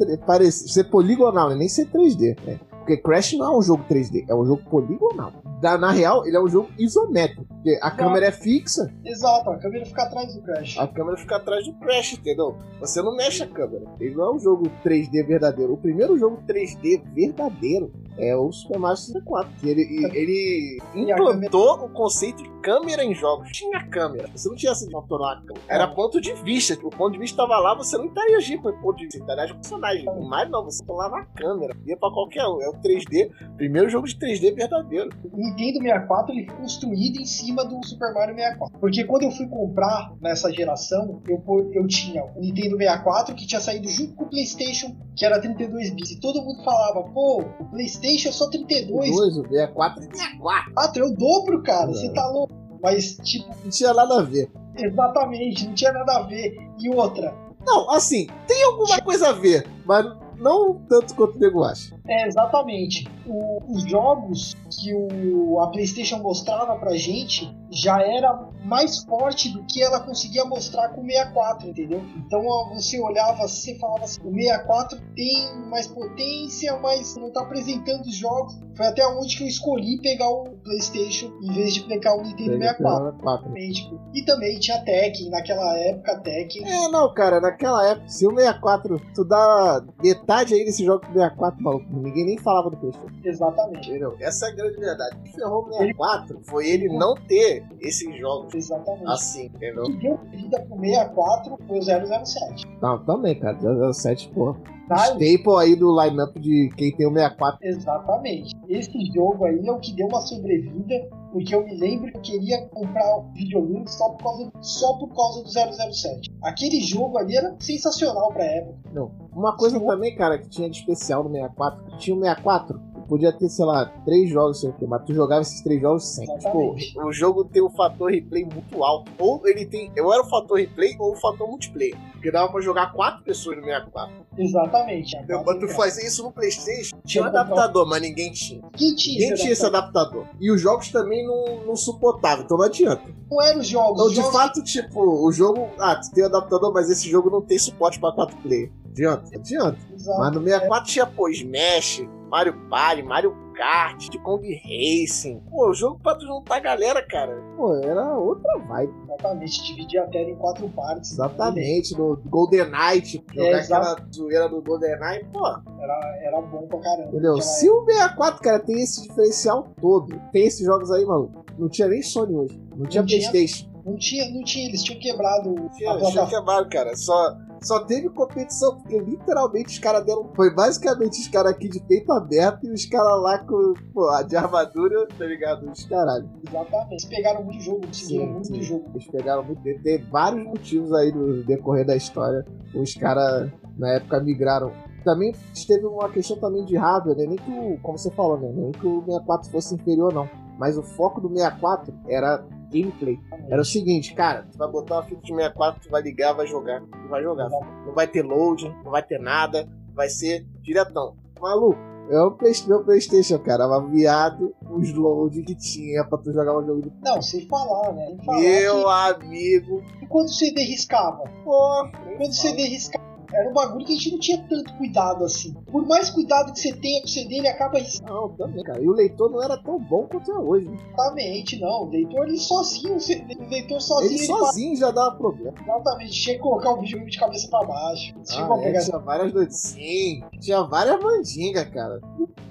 ser poligonal, né? nem ser 3D. né? Porque Crash não é um jogo 3D, é um jogo poligonal. Da- na real, ele é um jogo isométrico. Porque a câmera é fixa, Exato, a câmera fica atrás do Crash. a câmera fica atrás do Crash, entendeu? Você não mexe a câmera. Ele não é um jogo 3D verdadeiro. O primeiro jogo 3D verdadeiro é o Super Mario 64. Que ele, ele implantou o conceito de câmera em jogos. Tinha câmera. Você não tinha essa de controlar a câmera. Era ponto de vista. O ponto de vista estava lá, você não interagia com o ponto de vista. Interagia com o personagem. Mario não, você controlava a câmera. Ia pra qualquer um. É o 3D. Primeiro jogo de 3D verdadeiro. O Nintendo 64 ele foi construído em cima do Super Mario 64. Porque quando eu fui comprar nessa geração, eu, eu tinha o Nintendo 64 que tinha saído junto com o PlayStation, que era 32 bits. E todo mundo falava, pô, o PlayStation é só 32. O 2, o 64 e 64. Ah, é o dobro, cara, É. você tá louco. Mas, tipo, Não tinha nada a ver. exatamente, não tinha nada a ver. E outra, Não, assim, tem alguma coisa a ver, mas não tanto quanto o nego acha. É, exatamente. O- os jogos que o, a PlayStation mostrava pra gente já era mais forte do que ela conseguia mostrar com o 64, entendeu? Então você olhava, você falava assim: o 64 tem mais potência, mas não tá apresentando os jogos. Foi até onde que eu escolhi pegar o PlayStation em vez de pegar o Nintendo 64. 64. Tipo, E também tinha Tekken, naquela época Tekken. É, não, cara, naquela época, se o 64, tu dá metade aí desse jogo do 64, maluco, ninguém nem falava do PlayStation. Exatamente, Entendeu? Essa é a grande verdade. O que ferrou o 64 foi ele não ter esses jogos exatamente. assim, entendeu? Que deu vida pro 64 foi o 007. Não, também, cara, 007, porra. Staple aí do lineup de quem tem o 64. Exatamente. Esse jogo aí é o que deu uma sobrevida, porque eu me lembro que queria comprar o videogame só por causa, só por causa do 007. Aquele jogo ali era sensacional pra época. Não. Uma coisa Sim. também, cara, que tinha de especial no 64, que tinha o 64, podia ter, sei lá, três jogos, sei o quê, mas tu jogava esses três jogos sem. Tipo, o jogo tem um fator replay muito alto. Ou ele tem. Eu era o fator replay ou o fator multiplayer. Porque dava pra jogar quatro pessoas no 64. Exatamente. Então, Mas tu fazia isso no Playstation, tinha um adaptador, mas ninguém tinha. Quem tinha, Ninguém tinha esse adaptador? E os jogos também não, não suportavam, então não adianta. Não eram os jogos. Então, de jogos fato, tipo, o jogo. Ah, tu tem o adaptador, mas esse jogo não tem suporte pra 4 player. Adianta? Adianta. Exato. Mas no 64 tinha, pô, Smash, Mario Party, Mario Kart, de Kong Racing. Pô, o jogo pra tu juntar a galera, cara. Pô, era outra vibe. Exatamente. Dividir a tela em quatro partes. Exatamente. No Golden Knight, jogar É, exato. aquela zoeira do Golden Knight, pô. Era, era bom pra caramba. Entendeu? Se o 64, cara, tem esse diferencial todo, tem esses jogos aí, maluco. Não tinha nem Sony hoje. Não tinha Não tinha. Playstation. Não tinha, não tinha, eles tinham quebrado Tinha, a tinha quebrado, cara. Só, só teve competição, porque literalmente os caras deram. Foi basicamente os caras aqui de peito aberto e os caras lá com, pô, a de armadura, tá ligado? Os caralho. Exatamente. Eles pegaram muito jogo, conseguiram muito sim. jogo. Eles pegaram muito. Tem vários motivos aí no decorrer da história. Os caras, na época, migraram. Também teve uma questão também de hardware, né? Nem que o, como você falou, né? Nem que o 64 fosse inferior, não. Mas o foco do 64 era gameplay. Era o seguinte, cara, tu vai botar uma fita de 64, tu vai ligar, vai jogar. Tu vai jogar. Não vai ter load, não vai ter nada. Vai ser diretão. Maluco, é o meu Playstation, cara. Era viado os load que tinha pra tu jogar um jogo de. Não, sem falar, né? Sem falar Meu amigo. que quando o CD riscava, Pô, quando o CD riscava, era um bagulho que a gente não tinha tanto cuidado assim. Por mais cuidado que você tenha com o CD, ele acaba. Não, também, cara. E o leitor não era tão bom quanto é hoje. Exatamente, não. O leitor, ele sozinho, o CD o leitor sozinho, Ele ele, sozinho já dava problema. exatamente, tinha que colocar o videogame de cabeça pra baixo. Tinha, Ah, que é, pegar, tinha várias noites. Sim, tinha várias mandingas, cara.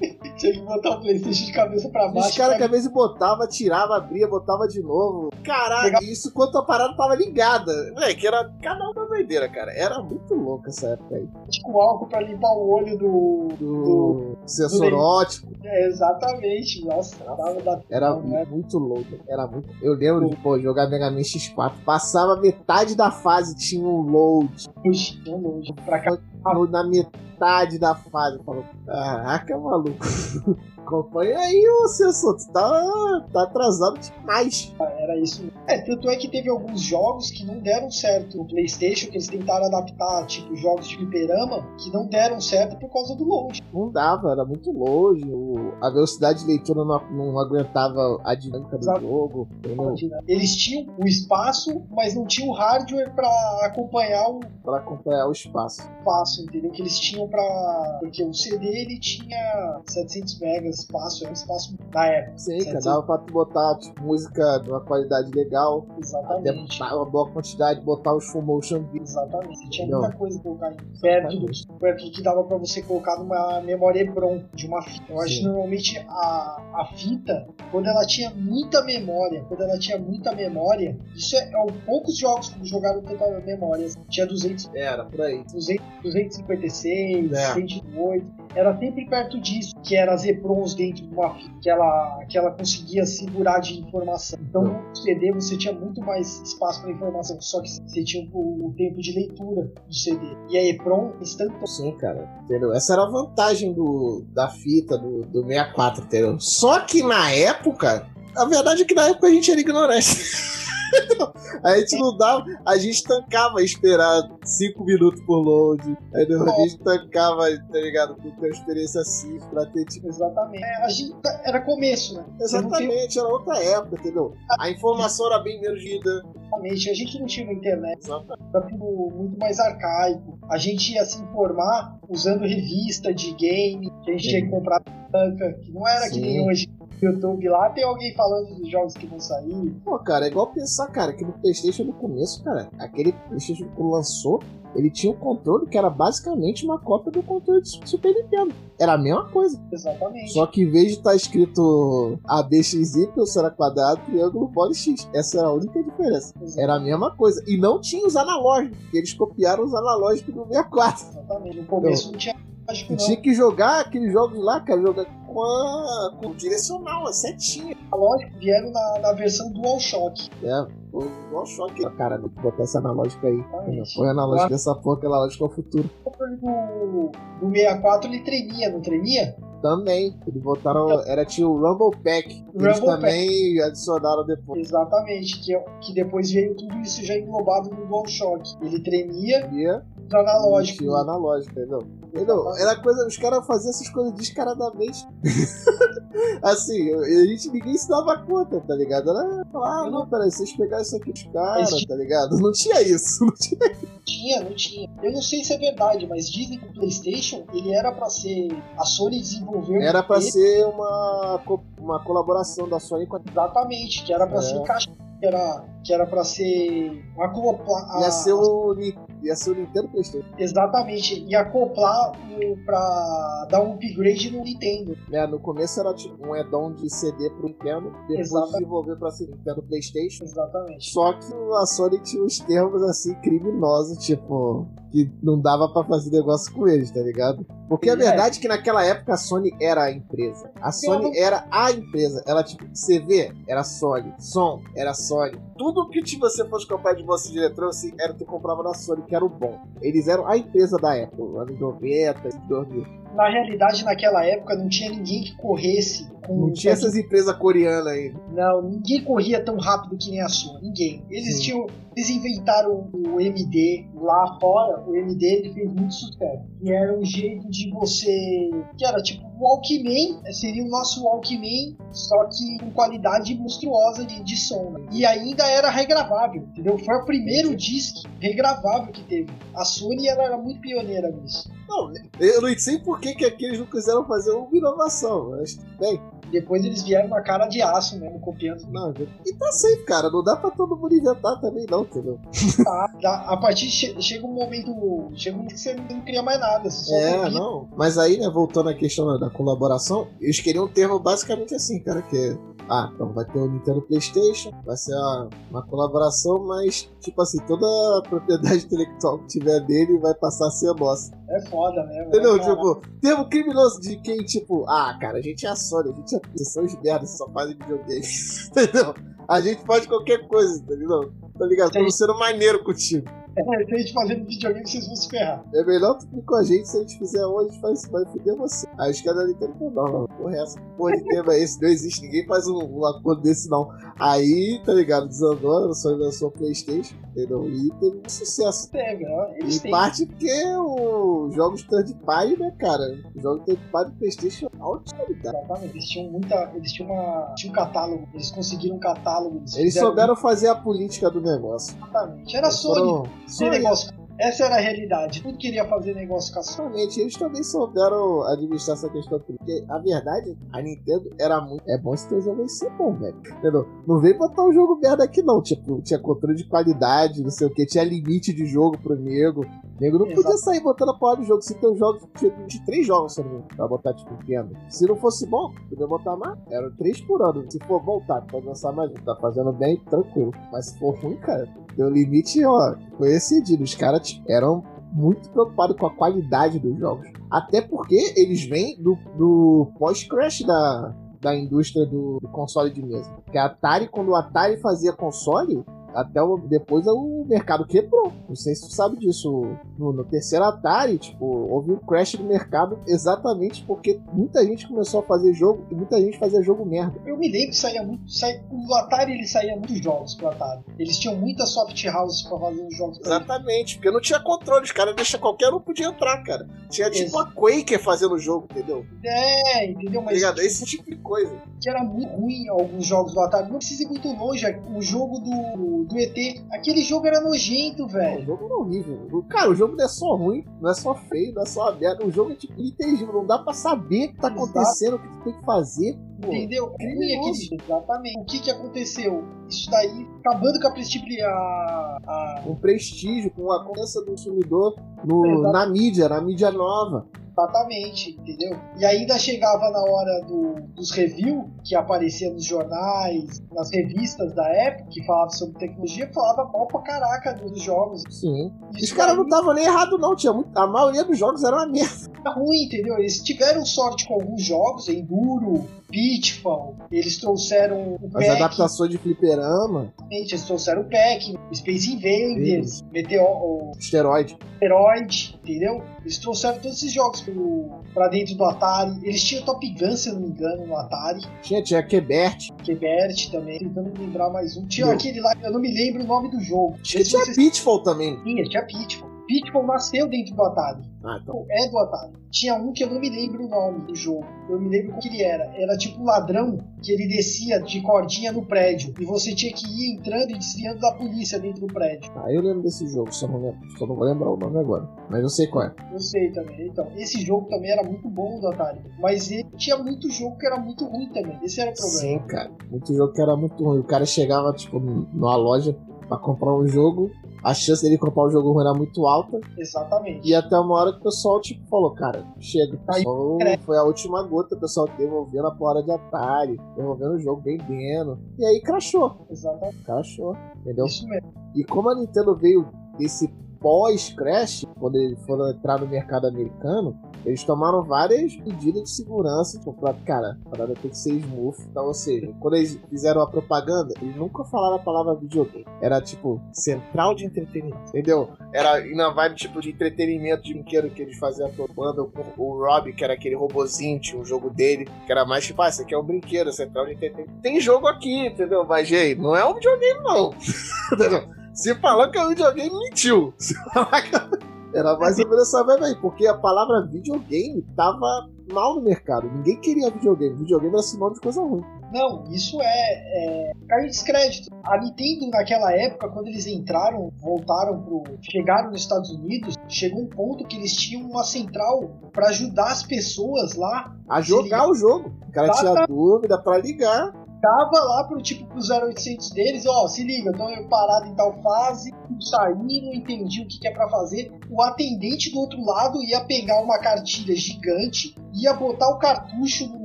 tinha que botar o Playstation de cabeça pra Os baixo. caras que pra- às vezes botava, tirava, abria, botava de novo. Caralho, Legal. isso quando a parada tava ligada. Moleque, era cada uma doideira, cara. Era muito louco essa época aí. com álcool pra limpar o olho do. Do, sensor do- ótico. É, exatamente. Nossa, tava da. Era né? muito louco. Era muito. Eu lembro de pô, jogar Mega Man X4. Passava metade da fase, tinha um load. Puxa, tão longe. Pra cá. Load na metade da fase. Eu falo, caraca, maluco. Acompanha aí o sensor. Tu tá, tá atrasado demais. Era isso. É, tanto é que teve alguns jogos que não deram certo no PlayStation, que eles tentaram adaptar, tipo, jogos de fliperama, que não deram certo por causa do load. Não dava, era muito longe. o- a velocidade de leitura não, não aguentava a dinâmica do Exato. jogo. entendeu? Eles tinham o espaço, mas não tinham o hardware pra acompanhar o Pra acompanhar o espaço. espaço, entendeu? Que eles tinham pra. Porque o CD ele tinha 700 megas espaço, era um espaço na época. Sim, cara, dava pra tu botar tipo, música de uma qualidade legal. Até Exatamente. botar uma boa quantidade, botar os full motion videos. Exatamente. Tinha Não. muita coisa pra colocar perto do, perto do que dava pra você colocar numa memória EPROM de uma fita. Eu acho Sim. que normalmente a, a fita, quando ela tinha muita memória, quando ela tinha muita memória, isso é, é poucos jogos que jogaram tanta memória. assim. Tinha 200, Era, por aí. 200, 256, É. 108. Era sempre perto disso, que eram as EPROMs dentro de uma fita, que ela, que ela conseguia segurar de informação. Então, no CD você tinha muito mais espaço para informação, só que você tinha o, o tempo de leitura do CD. E a EPROM instantânea. Sim, cara. Entendeu? Essa era a vantagem do, da fita do, do 64, entendeu? Só que na época, a verdade é que na época a gente era ignorante. A gente não dava, a gente tancava esperar 5 minutos por load. Entendeu? A gente tancava, tá ligado? Com ter uma experiência assim, pra ter tipo. Exatamente. É, a gente, era começo, né? Exatamente, era outra época, entendeu? A informação era bem menos. Exatamente. A gente não tinha internet. Exatamente. Era tudo muito mais arcaico. A gente ia se informar usando revista de game, que a gente tinha que comprar banca, que não era que Sim. nem hoje. YouTube lá tem alguém falando dos jogos que vão sair. Pô, cara, é igual pensar, cara, que no PlayStation no começo, cara, aquele PlayStation que lançou, ele tinha um controle que era basicamente uma cópia do controle de Super Nintendo. Era a mesma coisa. Exatamente. Só que em vez de estar escrito ABXY, era quadrado, triângulo, bola X. Essa era a única diferença. Era a mesma coisa. E não tinha os analógicos, porque eles copiaram os analógicos do 64. Exatamente. No começo não, tinha lógico, E não. tinha que jogar aqueles jogos lá, cara, jogar com, a, com o direcional, a setinha. Lógico, vieram na, na versão DualShock. É, o DualShock. Cara, que botar essa analógica aí. Exatamente. Põe a analógica dessa porra, que a analógica é o futuro. O controle do, do 64 ele tremia, não tremia? Também. Eles botaram. Era tinha o Rumble Pack. que Eles Rumble também adicionaram depois. Exatamente, que, é- que depois veio tudo isso já englobado no DualShock. Ele tremia E do analógico. o analógico, entendeu? Entendeu? Era coisa. Os caras faziam essas coisas descaradamente. assim, a gente ninguém se dava conta, tá ligado? Era falar, ah, não, peraí, vocês pegaram isso aqui dos caras, tá ligado? Não tinha isso. Não tinha Tinha, não tinha. Eu não sei se é verdade, mas dizem que o PlayStation ele era pra ser. A Sony desenvolveu. Era pra ele- ser uma, co- uma colaboração da Sony com a. Exatamente, que era pra É. ser encaixado. Que era, que era pra ser. Uma copla, Ia a- ser o, Ia ser o Nintendo PlayStation. Exatamente. E acoplar o, pra dar um upgrade no Nintendo. É, no começo era tipo um add-on de CD pro Nintendo, depois Exatamente. desenvolveu pra ser Nintendo PlayStation. Exatamente. Só que a Sony tinha uns termos assim criminosos, tipo, que não dava pra fazer negócio com eles, tá ligado? Porque a É. verdade é que naquela época a Sony era a empresa. A Sony era a empresa. Ela, tipo, CV era Sony, som era Sony. Tudo que tipo, você fosse comprar de bolsa de eletrônico, assim, era tu comprava na Sony, que era o bom. Eles eram a empresa da Apple, anos 90, 2000. Na realidade, naquela época, não tinha ninguém que corresse com. Não tinha essas empresas coreanas aí. Não, ninguém corria tão rápido que nem a sua. Ninguém. Eles Sim. tinham. Eles inventaram o MD lá fora. O MD ele fez muito sucesso. E era um jeito de você. Que era tipo o Walkman. Seria o nosso Walkman, só que com qualidade monstruosa de, de som. né? E ainda era regravável, entendeu? Foi o primeiro disco regravável que teve. A Sony ela era muito pioneira nisso. Não, eu não sei por que, que eles não quiseram fazer uma inovação. Mas, bem, Depois eles vieram na cara de aço mesmo, copiando. não. E tá safe, cara. Não dá pra todo mundo inventar também, não, entendeu? Tá? Da- A partir che- chega um momento, chega um momento que você não cria mais nada. É, copia. não. Mas aí, né, voltando à questão da, colaboração, eles queriam um termo basicamente assim, cara, que é. Ah, então vai ter o Nintendo PlayStation, vai ser uma, uma colaboração, mas, tipo assim, toda a propriedade intelectual que tiver dele vai passar a ser nossa. É foda mesmo. Entendeu? é. Tipo, termo criminoso de quem, tipo, ah, cara, a gente é a Sony, a gente. Vocês são os merdas, só fazem videogame. Entendeu? A gente pode qualquer coisa, entendeu? Tá ligado? Tô sendo maneiro contigo. É, se a gente fazendo videogame, vocês vão se ferrar. É melhor tu vir com a gente, se a gente fizer hoje, a gente faz, vai foder você. Aí os caras da Nintendo não, não, porra, é essa porra de tema é esse, não existe, ninguém faz um, um acordo desse não. Aí, tá ligado, desandou, só lançou o Playstation, entendeu? E teve um sucesso. Teve, ó, Em têm. parte porque os jogos third party, né, cara? Os jogos third party do Playstation é alta qualidade. Exatamente. Eles tinham muita. Eles tinham uma. Tinha um catálogo. Eles conseguiram um catálogo. Eles, Eles souberam fazer a política do negócio. Exatamente. Era Sony. foram- Fazer Sony, negócio. Essa era a realidade. Tudo queria fazer negócio com a Sony. Realmente, eles também souberam administrar essa questão, porque a verdade, a Nintendo era muito. É bom se teu jogo ser bom, velho. Entendeu? Não veio botar um jogo merda aqui, não. Tipo, tinha controle de qualidade, não sei o que, tinha limite de jogo pro nego. O nego não podia Exato. sair botando a porra do jogo. Se teu jogo tinha 23 jogos, se não pra botar, tipo, Nintendo. Se não fosse bom, podia botar mais. Era 3 por ano. Se for voltar, pode lançar mais. Tá fazendo bem, tranquilo. Mas se for ruim, cara, teu limite, ó, foi excedido. Os caras eram muito preocupado com a qualidade dos jogos. Até porque eles vêm do, do pós-crash da, da indústria do, do console de mesa. Porque a Atari, quando o Atari fazia console, até o, depois o mercado quebrou. Não sei se tu sabe disso. No, no terceiro Atari, tipo, houve um crash do mercado exatamente porque muita gente começou a fazer jogo e muita gente fazia jogo merda. Eu me lembro que saía muito. Saía, o Atari ele saía muitos jogos pro Atari. Eles tinham muitas soft houses pra fazer os jogos. Exatamente, porque não tinha controle, os caras deixam qualquer um podia entrar, cara. Tinha tipo Exato. a Quaker fazendo o jogo, entendeu? É, entendeu? Tá Mas ligado? tipo, Esse tipo de coisa. que era muito ruim alguns jogos do Atari. Não precisa ir muito longe. O jogo do, do ET. Aquele jogo era nojento, Não, o velho. jogo era horrível. O- Cara, o jogo não é só ruim, não é só feio, não é só aberto. O jogo é tipo intangível, não dá pra saber o que tá acontecendo, o que tu tem que fazer. Pô, Entendeu? Aquele. Exatamente. O que que aconteceu? Isso daí, acabando com a prestigibilidade. A, a, com prestígio, com a confiança do consumidor no, Exato. na mídia, na mídia nova. Exatamente, entendeu? E ainda chegava na hora do, dos reviews, que aparecia nos jornais, nas revistas da época, que falavam sobre tecnologia, falava mal pra caraca dos jogos. Sim. Isso Os caras não estavam nem errados, não. Tinha muito... A maioria dos jogos era uma merda. tá ruim, entendeu? Eles tiveram sorte com alguns jogos, Enduro, Pitfall, eles trouxeram o As adaptações de fliperama, eles trouxeram o pack, Space Invaders, Meteor, esteroide. Asteroid, entendeu? Eles trouxeram todos esses jogos pro, pra dentro do Atari. Eles tinham Top Gun, se eu não me engano, no Atari. Tinha, tinha Quebert. Quebert também, tentando lembrar mais um. Tinha Meu. aquele lá, eu não me lembro o nome do jogo. Tinha Esse Pitfall também. tinha, tinha Pitfall. Pitfall nasceu dentro do Atari. Ah, então. É do Atari. Tinha um que eu não me lembro o nome do jogo. Eu me lembro que ele era. Era tipo um ladrão que ele descia de cordinha no prédio. E você tinha que ir entrando e desviando da polícia dentro do prédio. Ah, eu lembro desse jogo, só não, lembro, só não vou lembrar o nome agora. Mas eu sei qual é. Eu sei também. Então, esse jogo também era muito bom do Atari. Mas ele tinha muito jogo que era muito ruim também. Esse era o problema. Sim, cara. Muito jogo que era muito ruim. O cara chegava, tipo, numa loja pra comprar um jogo. A chance dele comprar um jogo ruim era muito alta. Exatamente. E até uma hora que o pessoal, tipo, falou, cara, chega. Aí, Pessoal, foi a última gota, o pessoal devolvendo a porra de Atari, devolvendo o jogo, vendendo. E aí crashou. Exatamente. Crashou, entendeu? Isso mesmo. E como a Nintendo veio desse pós-crash, quando eles foram entrar no mercado americano, eles tomaram várias medidas de segurança, tipo, pra, cara, a parada tem que ser smooth. Então, ou seja, quando eles fizeram a propaganda, eles nunca falaram a palavra videogame. Era tipo, central de entretenimento, entendeu? Era na vibe tipo de entretenimento de brinquedo que eles faziam propaganda com o Rob, que era aquele robozinho, tinha um jogo dele, que era mais tipo, ah, esse aqui é um brinquedo, central de entretenimento. Tem jogo aqui, entendeu? Mas, gente, não é um videogame, não. entendeu? Se falou que é um videogame, mentiu. Se falar que era mais ou menos essa vibe aí, porque a palavra videogame tava mal no mercado. Ninguém queria videogame. Videogame era sinônimo de coisa ruim. Não, isso é, é cair descrédito. A Nintendo, naquela época, quando eles entraram, voltaram pro. chegaram nos Estados Unidos, chegou um ponto que eles tinham uma central para ajudar as pessoas lá A jogar o jogo. O cara tinha dúvida pra ligar. Dava lá pro tipo pro 0800 deles, ó, se liga, eu tô parado em tal fase, não saí, não entendi o que, que é pra fazer. O atendente do outro lado ia pegar uma cartilha gigante, ia botar o cartucho no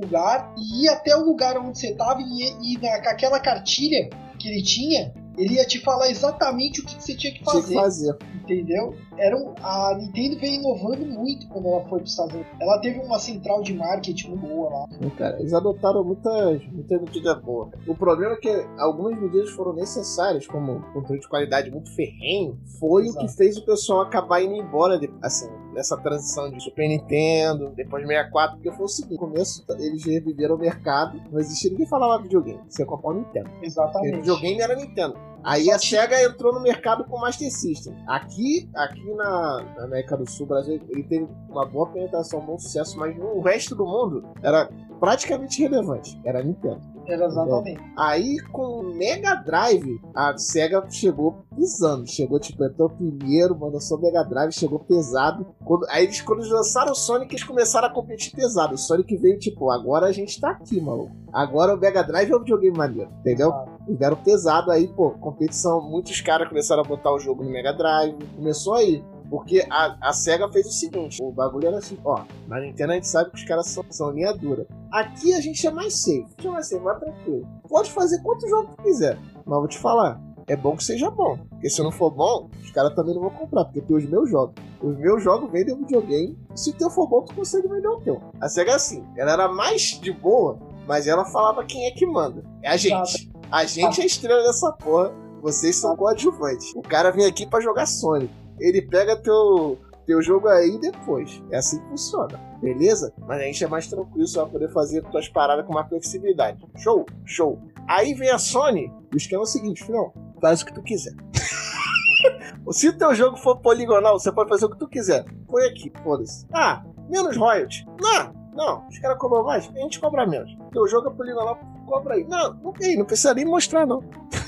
lugar, e ia até o lugar onde você tava e, e na, com aquela cartilha que ele tinha, ele ia te falar exatamente o que, que você tinha que Tinha fazer que fazer. entendeu? Era um, a Nintendo veio inovando muito quando ela foi para os Estados Unidos. Ela teve uma central de marketing muito boa lá. Então, Cara, eles adotaram muitas, muitas medidas boas. O problema é que algumas medidas foram necessárias, como controle de qualidade muito ferrenho, foi Exato. o que fez o pessoal acabar indo embora, de- assim, nessa transição de Super Nintendo, depois 64, porque foi o seguinte, no começo eles reviveram o mercado, não existia ninguém falava videogame, você ia comprar o Nintendo. Porque Exatamente. videogame era Nintendo. Aí a SEGA entrou no mercado com o Master System. Aqui, aqui na, na América do Sul, Brasil, ele teve uma boa penetração, um bom sucesso, mas no resto do mundo era praticamente irrelevante. Era Nintendo. Era exatamente. Aí com o Mega Drive, a SEGA chegou pisando. Chegou, tipo, entrou primeiro, mandou só o Mega Drive, chegou pesado. Quando, aí eles, quando eles lançaram o Sonic, eles começaram a competir pesado. O Sonic veio, tipo, agora a gente tá aqui, maluco. Agora o Mega Drive é o videogame maneiro, entendeu? Deram pesado aí, pô, competição. Muitos caras começaram a botar o jogo no Mega Drive. Começou aí. Porque a, a SEGA fez o seguinte: o bagulho era assim, ó. Na Nintendo a gente sabe que os caras são, são linha dura. Aqui a gente é mais safe. A gente é mais safe, mais tranquilo. Pode fazer quantos jogos tu quiser. Mas vou te falar: é bom que seja bom. Porque se não for bom, os caras também não vão comprar. Porque tem os meus jogos. Os meus jogos vendem videogame. Se o teu for bom, tu consegue vender o teu. A SEGA é assim: ela era mais de boa, mas ela falava quem é que manda. É a gente. A gente é estrela dessa porra. Vocês são coadjuvantes. O cara vem aqui pra jogar Sonic. Ele pega teu, teu jogo aí depois. É assim que funciona. Beleza? Mas a gente é mais tranquilo, só vai poder fazer tuas paradas com mais flexibilidade. Show? Show. Aí vem a Sony o esquema é o seguinte, filhão. Faz o que tu quiser. Se o teu jogo for poligonal, você pode fazer o que tu quiser. Põe aqui, foda-se. Ah, menos royalty. Não, não. Os caras cobram mais, a gente cobra menos. Teu jogo é poligonal, cobra aí. Não, não tem, não precisa nem mostrar, não.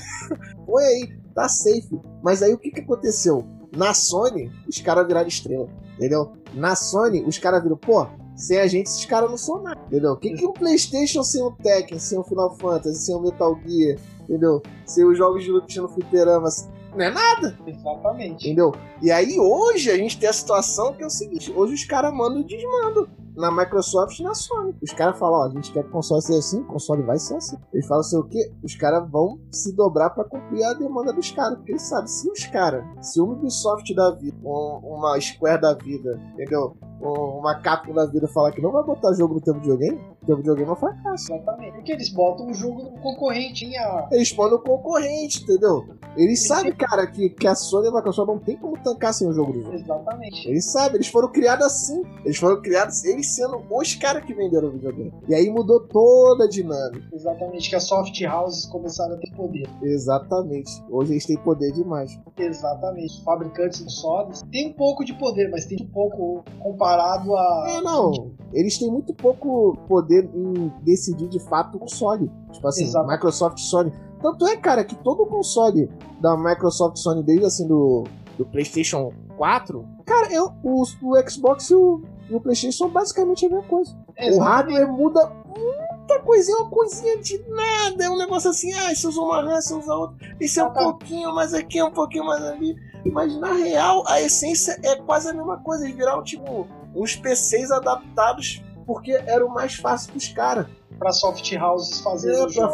Põe aí, tá safe. Mas aí o que que aconteceu? Na Sony, os caras viraram estrela, entendeu? Na Sony, os caras viram, pô, sem a gente esses caras não são nada, entendeu? O que que o PlayStation sem o Tekken, sem o Final Fantasy, sem o Metal Gear, entendeu? Sem os jogos de luta no fliperama, não é nada, Exatamente. entendeu? E aí hoje a gente tem a situação que é o seguinte, hoje os caras mandam e desmandam. Na Microsoft e na Sony. Os caras falam, ó, a gente quer que o console seja assim, o console vai ser assim. Eles falam assim, o quê? Os caras vão se dobrar pra cumprir a demanda dos caras. Porque eles sabem, se os caras, se uma Ubisoft da vida, um- uma Square da vida, entendeu? Um- Uma Capcom da vida falar que não vai botar jogo no teu videogame, teu videogame é um fracasso. Exatamente. Porque eles botam o jogo no concorrente. A... Eles põem no concorrente, entendeu? Eles sabem, cara, que, que a Sony e a Microsoft não tem como tancar sem o jogo do jogo. Exatamente. Eles sabem, eles foram criados assim. Eles foram criados, eles sendo os caras que venderam o videogame. E aí mudou toda a dinâmica. Exatamente. Que as soft houses começaram a ter poder. Exatamente. Hoje eles têm poder demais. Exatamente. Os fabricantes de consoles têm um pouco de poder, mas tem um pouco comparado a. É, não. Eles têm muito pouco poder em decidir de fato o console. Tipo assim, Exato. Microsoft Sony. Tanto é, cara, que todo console da Microsoft Sony, desde assim do, do PlayStation 4, cara, eu, o, o Xbox e o, e o PlayStation são basicamente a mesma coisa. O Exatamente. hardware muda muita coisinha, uma coisinha de nada. É um negócio assim, ah, você usa uma RAM, você usa outra. Isso é um tá. pouquinho mais aqui, um pouquinho mais ali. Mas na real, a essência é quase a mesma coisa. Eles viraram tipo uns PCs adaptados porque era o mais fácil dos caras. Pra soft houses fazer É, o pra.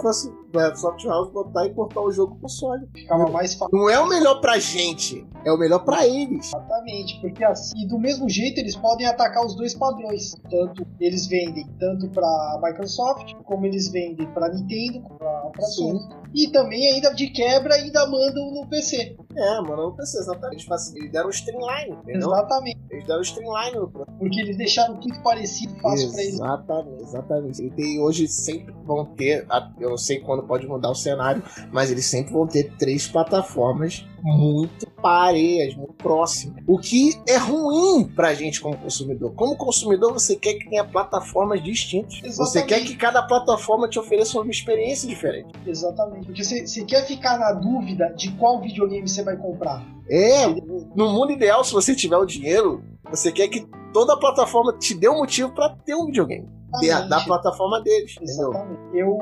Pra soft house botar e portar o jogo pro Sony. Ficava mais fácil. Não é o melhor pra gente, é o melhor pra eles. Exatamente, porque assim, e do mesmo jeito eles podem atacar os dois padrões. Tanto eles vendem tanto para Microsoft, como eles vendem para Nintendo, para Sim. Sony. E também ainda de quebra ainda mandam no PC. É, mano, eu pensei exatamente. Eles faci- Eles deram um streamline, entendeu? Exatamente, Eles deram um streamline no porque eles deixaram tudo parecido, fácil para eles. Exatamente, exatamente. E tem, hoje sempre vão ter, eu não sei quando pode mudar o cenário, mas eles sempre vão ter três plataformas muito pareias, muito próximas. O que é ruim pra gente como consumidor. Como consumidor, você quer que tenha plataformas distintas. Você Exatamente. quer que cada plataforma te ofereça uma experiência diferente. Exatamente, porque você você quer ficar na dúvida de qual videogame você vai comprar. É, no mundo ideal, se você tiver o dinheiro, você quer que toda plataforma te dê um motivo pra ter um videogame. Da, da plataforma deles? Exatamente. Eu,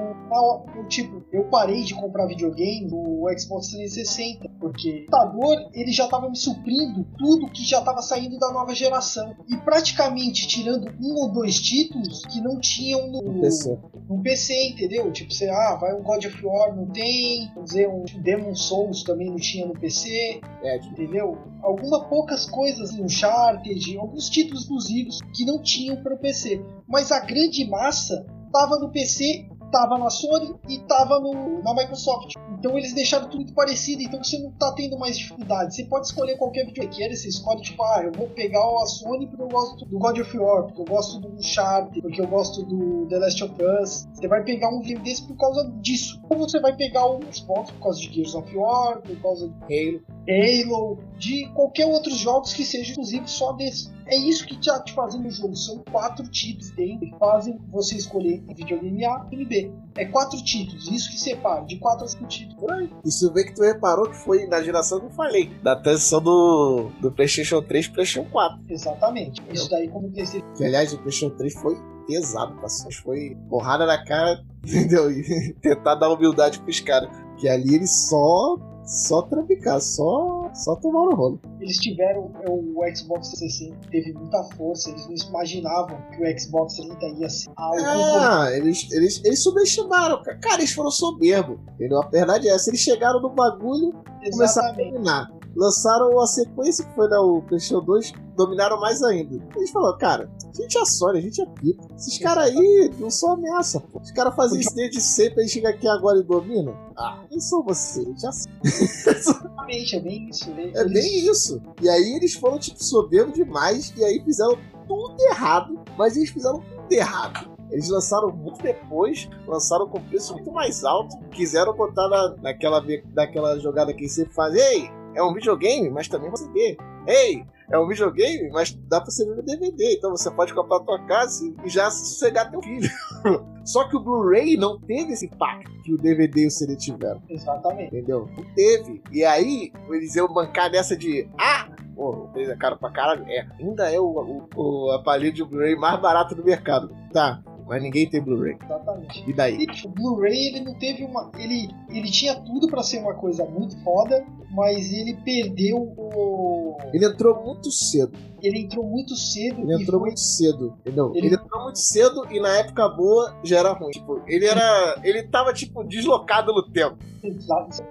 eu, tipo, eu parei de comprar videogame no Xbox 360, porque o computador ele já estava me suprindo tudo que já estava saindo da nova geração. E praticamente tirando um ou dois títulos que não tinham no, No PC. no PC, entendeu? Tipo, você, ah, vai um God of War, não tem, vamos dizer, um Demon Souls também não tinha no PC, É, tipo, entendeu? Algumas poucas coisas, um Uncharted, alguns títulos exclusivos que não tinham para o PC. Mas a grande massa tava no PC, tava na Sony e tava na Microsoft. Então eles deixaram tudo parecido, então você não tá tendo mais dificuldade. Você pode escolher qualquer videogame que queira, você escolhe tipo, ah, eu vou pegar a Sony porque eu gosto do God of War, porque eu gosto do Uncharted, porque eu gosto do The Last of Us. Você vai pegar um videogame desse por causa disso. Ou você vai pegar o Xbox por causa de Gears of War, por causa de Halo. Halo, de qualquer outros jogos que sejam exclusivos só desse. É isso que tá te fazendo o jogo. São quatro títulos dentro que fazem você escolher videogame A e B. É quatro títulos, isso que separa, de quatro a cinco títulos. Por aí. Isso vê que tu reparou que foi na geração que eu falei. Da transição do, do PlayStation 3 pro PlayStation 4. Exatamente. Isso daí como PlayStation. Que aliás, o PlayStation 3 foi pesado, parceiro. Foi porrada na cara, entendeu? E tentar dar humildade pros caras. Que ali eles só. Só trampicar, só. Só tomaram o rolo. Eles tiveram é, o Xbox 360, teve muita força, eles não imaginavam que o Xbox 30 ia ser algo. Ah, eles, eles, eles subestimaram. ca- Cara, eles foram soberbos. Entendeu? A verdade é essa. Eles chegaram no bagulho começaram a dominar. Lançaram a sequência que foi da o PlayStation 2, dominaram mais ainda. Eles falaram, cara, a gente é Sony, a gente é pica. Esses caras aí não são ameaça, pô. Os caras fazem isso desde sempre, aí chega aqui agora e domina. Ah, quem são vocês? Já sei. Exatamente, é bem isso. né? É bem isso. E aí eles foram, tipo, soberbos demais, e aí fizeram tudo errado, mas eles fizeram tudo errado. Eles lançaram muito depois, lançaram com preço muito mais alto, quiseram botar na, naquela, naquela jogada que você faz, ei, é um videogame, mas também você vê. Ei, é um videogame, mas dá pra você ver no DVD, então você pode comprar a tua casa e já sossegar teu filho. Só que o Blu-ray não teve esse impacto que o DVD e o CD tiveram. Exatamente. Entendeu? Não teve. E aí, eles iam bancar dessa de. Ah! Pô, o preço é caro pra caralho. É, ainda é o, o, o aparelho de Blu-ray mais barato do mercado. Tá, mas ninguém tem Blu-ray. Exatamente. E daí? E o Blu-ray ele não teve uma. Ele, ele tinha tudo pra ser uma coisa muito foda, mas ele perdeu o. Ele entrou muito cedo. Ele entrou muito cedo Ele entrou foi. muito cedo, entendeu? Ele- Ele... entrou muito cedo e na época boa já era ruim. Tipo, ele era. Ele tava, tipo, deslocado no tempo.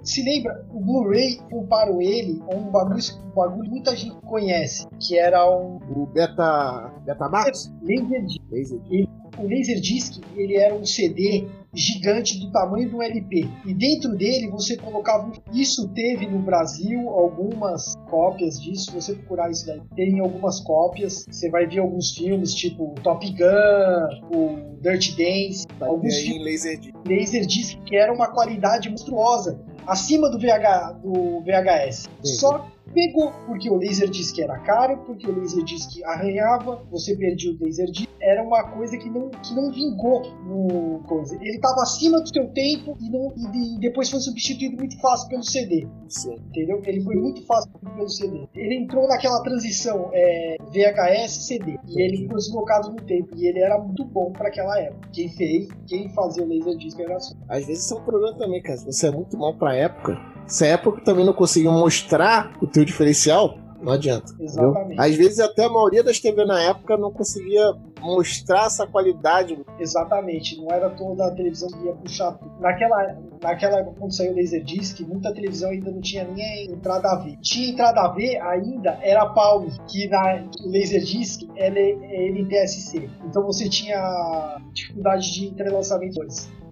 Se lembra, o Blu-ray comparou ele a um bagulho, um bagulho que muita gente conhece, que era um O Beta. Betamax? Laserdisc. Laser. O Laserdisc ele era um CD gigante do tamanho do LP. E dentro dele você colocava. Isso teve no Brasil algumas cópias disso. Se você procurar isso daí, tem algumas cópias. Você vai ver alguns filmes, tipo Top Gun, o Dirty Dance, Vai alguns filmes Laserdisc. Laserdisc que era uma qualidade monstruosa, acima do, VH, do VHS. Sim. Só pegou, porque o Laserdisc era caro, porque o Laserdisc arranhava, você perdia o Laserdisc. Era uma coisa que não, que não vingou no coisa. Ele estava acima do seu tempo e, não, e de- depois foi substituído muito fácil pelo CD, Sim. entendeu? Ele foi muito fácil pelo CD. Ele entrou naquela transição é, VHS-CD e ele ficou deslocado no tempo. E ele era muito bom para aquela época. Quem fez, quem fazia o Laserdisc era só. Às vezes isso é um problema também, cara. Você é muito mal pra época, Se a Apple também não conseguiu mostrar o teu diferencial, não adianta. Exatamente. Entendeu? Às vezes até a maioria das TV na época não conseguia mostrar essa qualidade. Exatamente, não era toda a televisão que ia puxar. Naquela, naquela época, quando saiu o Laserdisc, muita televisão ainda não tinha nem entrada a ver. Tinha entrada a ver ainda, era Palm, que na, o Laserdisc é NTSC. Então você tinha dificuldade de entrelaçamento.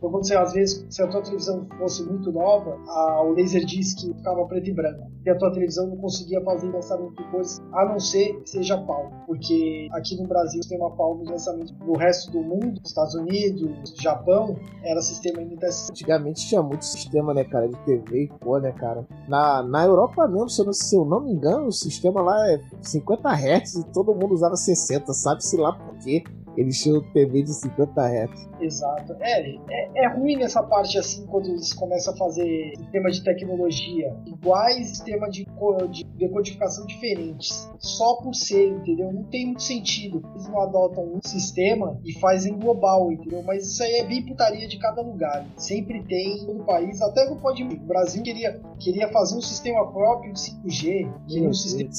Então, quando você, às vezes, se a tua televisão fosse muito nova, a, o Laserdisc ficava preto e branco. E a tua televisão não conseguia fazer lançamento de coisas, a não ser que seja Palm. Porque aqui no Brasil tem uma Palm de lançamento. No resto do mundo, Estados Unidos, Japão, era sistema NTSC. Antigamente tinha muito sistema, né, cara, de TV e pô, né, cara. Na, na Europa mesmo, se eu, não, se eu não me engano, o sistema lá é 50 Hz e todo mundo usava 60, sabe-se lá por quê eles tinham TV de 50 Hz. Exato. É, é, é, ruim nessa parte assim quando eles começam a fazer sistema de tecnologia iguais, sistema de, de decodificação diferentes. Só por ser, entendeu? Não tem muito sentido. Eles não adotam um sistema e fazem global, entendeu? Mas isso aí é bem putaria de cada lugar. Sempre tem no país, até no pode. O Brasil queria, queria fazer um sistema próprio de 5G, queria um sistema.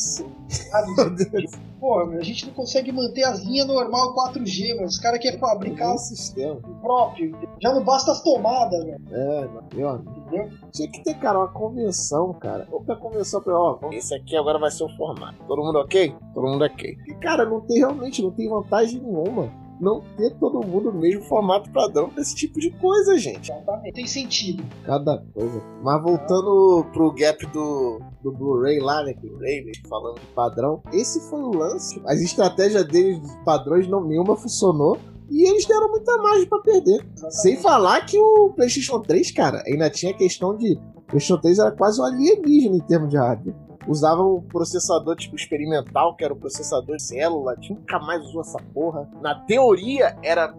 Porra, a gente não consegue manter as linhas normal 4G, mas os caras querem fabricar um sistema próprio. Já não basta as tomadas, velho. É, meu Entendeu? Tinha que ter, cara, uma convenção, cara. Ou a convenção pra, ó, esse aqui agora vai ser o formato. Todo mundo ok? Todo mundo ok. E, cara, não tem realmente, não tem vantagem nenhuma não ter todo mundo no mesmo formato padrão pra esse tipo de coisa, gente. Exatamente. Tem sentido. Cada coisa. Mas voltando pro gap do, do Blu-ray lá, né? Blu-ray, falando de padrão. Esse foi o lance. As estratégias deles, padrões, não, nenhuma funcionou. E eles deram muita margem para perder. Exatamente. Sem falar que o PlayStation 3, cara, ainda tinha questão de. O PlayStation 3 era quase um alienígena em termos de hardware usava um processador tipo experimental, que era o processador de célula, nunca mais usou essa porra. Na teoria era,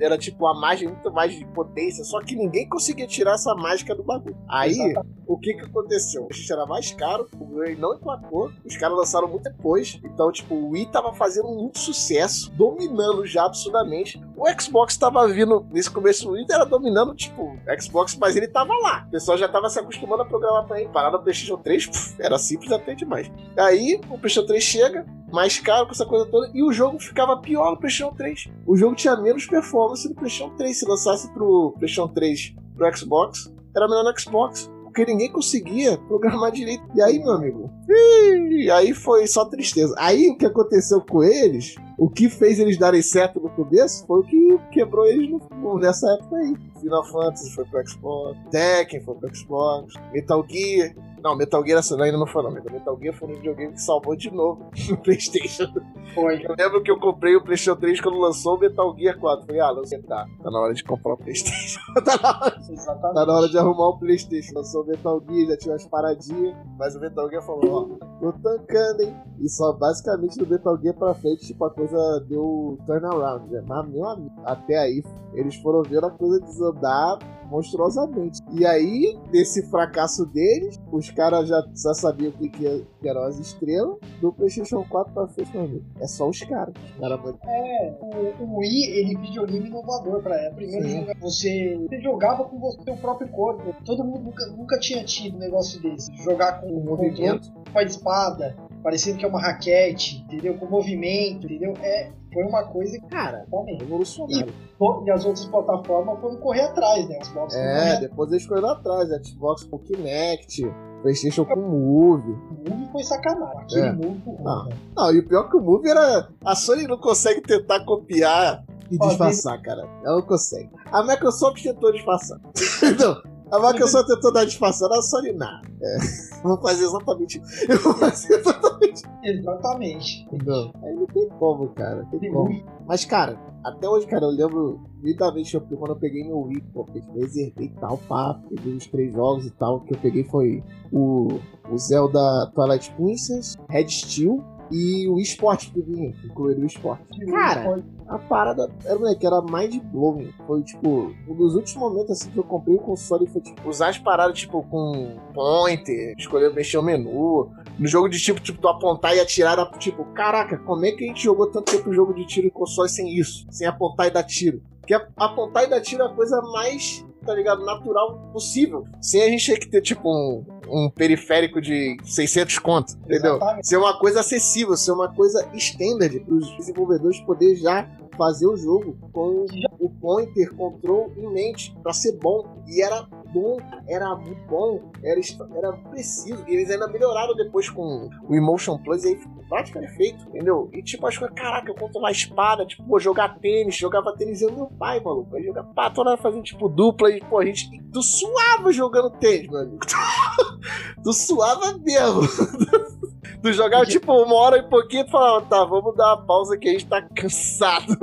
era tipo uma margem muito mais de potência, só que ninguém conseguia tirar essa mágica do bagulho. Aí, Exatamente. o que que aconteceu? A gente era mais caro, o Blu-ray não emplacou, os caras lançaram muito depois, então tipo, o Wii tava fazendo muito sucesso, dominando já absurdamente. O Xbox tava vindo, nesse começo do Wii era dominando, tipo, Xbox, mas ele tava lá. O pessoal já tava se acostumando a programar pra ele. Parar no PlayStation 3, puf, era assim simples até demais. Aí o PlayStation 3 chega, mais caro com essa coisa toda, e o jogo ficava pior no PlayStation 3. O jogo tinha menos performance no PlayStation 3. Se lançasse pro PlayStation 3 pro Xbox, era melhor no Xbox. Porque ninguém conseguia programar direito. E aí, meu amigo, ii, aí foi só tristeza. Aí o que aconteceu com eles, o que fez eles darem certo no começo, foi o que quebrou eles no, nessa época aí. Final Fantasy foi pro Xbox, Tekken foi pro Xbox, Metal Gear não, Metal Gear ainda não foi não. Metal Gear foi um videogame que salvou de novo no Playstation. Foi. Eu lembro que eu comprei o Playstation 3 quando lançou o Metal Gear 4. Falei, ah, sei, tá. Tá na hora de comprar o Playstation. tá, na hora, Exatamente. tá na hora de arrumar o Playstation. Lançou o Metal Gear, já tinha umas paradinhas. Mas o Metal Gear falou, ó, tô tancando, hein. E só basicamente do Metal Gear pra frente, tipo, a coisa deu turnaround, né? Mas, meu amigo, até aí, eles foram vendo a coisa desandar monstruosamente. E aí, desse fracasso deles, os caras já, já sabiam o que, que, eram as estrelas. Do PlayStation 4 pra frente, meu amigo. É só os caras. Cara, é, o, o Wii, ele videogame inovador pra época. Primeiro, jogo, você, você jogava com o seu próprio corpo. Todo mundo nunca, nunca tinha tido um negócio desse. Jogar com o movimento, com a espada, parecendo que é uma raquete, entendeu? Com movimento, entendeu? É, foi uma coisa que, cara, revolucionário. E, e, as outras plataformas foram correr atrás, né? Xbox é, depois eles correram atrás, Xbox com Kinect, PlayStation com Move. O Move foi sacanagem. Aquele é. Move foi não. não, e o pior é que o Move era. A Sony não consegue tentar copiar e disfarçar, cara. Ela não consegue. A Microsoft tentou disfarçar. não. A Microsoft tentou dar disfarçada, a Sony nada. É. Vou fazer exatamente. Eu vou fazer exatamente. Exatamente. Não. Aí não tem como, cara. Tem como. Mas, cara, até hoje, cara, eu lembro vez quando eu peguei meu Wii, pô, reservei e tal, pá, peguei os três jogos e tal. O que eu peguei foi o, o Zelda Twilight Princess, Red Steel e o esporte que vinha, incluído o esporte. Cara, a parada era, moleque, era mind blowing. Foi tipo, um dos últimos momentos assim que eu comprei o console foi tipo, usar as paradas tipo com pointer, escolher mexer o menu. No jogo de tipo, tipo, tu apontar e atirar, era tipo, caraca, como é que a gente jogou tanto tempo jogo de tiro e console sem isso? Sem apontar e dar tiro? Porque apontar e dar tiro é a coisa mais tá ligado, natural possível. Sem a gente ter que ter, tipo, um, um periférico de 600 conto, entendeu? Exatamente. Ser uma coisa acessível, ser uma coisa standard para os desenvolvedores poder já fazer o jogo com o pointer control em mente para ser bom e era bom, era muito bom, era, era preciso. E eles ainda melhoraram depois com o Emotion Plus aí ficou praticamente feito, entendeu? E tipo, as coisas, caraca, eu controlo a espada, tipo, pô, jogar tênis, jogava tênis eu meu pai, maluco. Aí jogava, pá, toda hora fazendo tipo dupla e, pô, a gente, tu suava jogando tênis, meu amigo. tu suava mesmo. Tu jogava tipo uma hora e pouquinho e falava, tá, vamos dar uma pausa que a gente tá cansado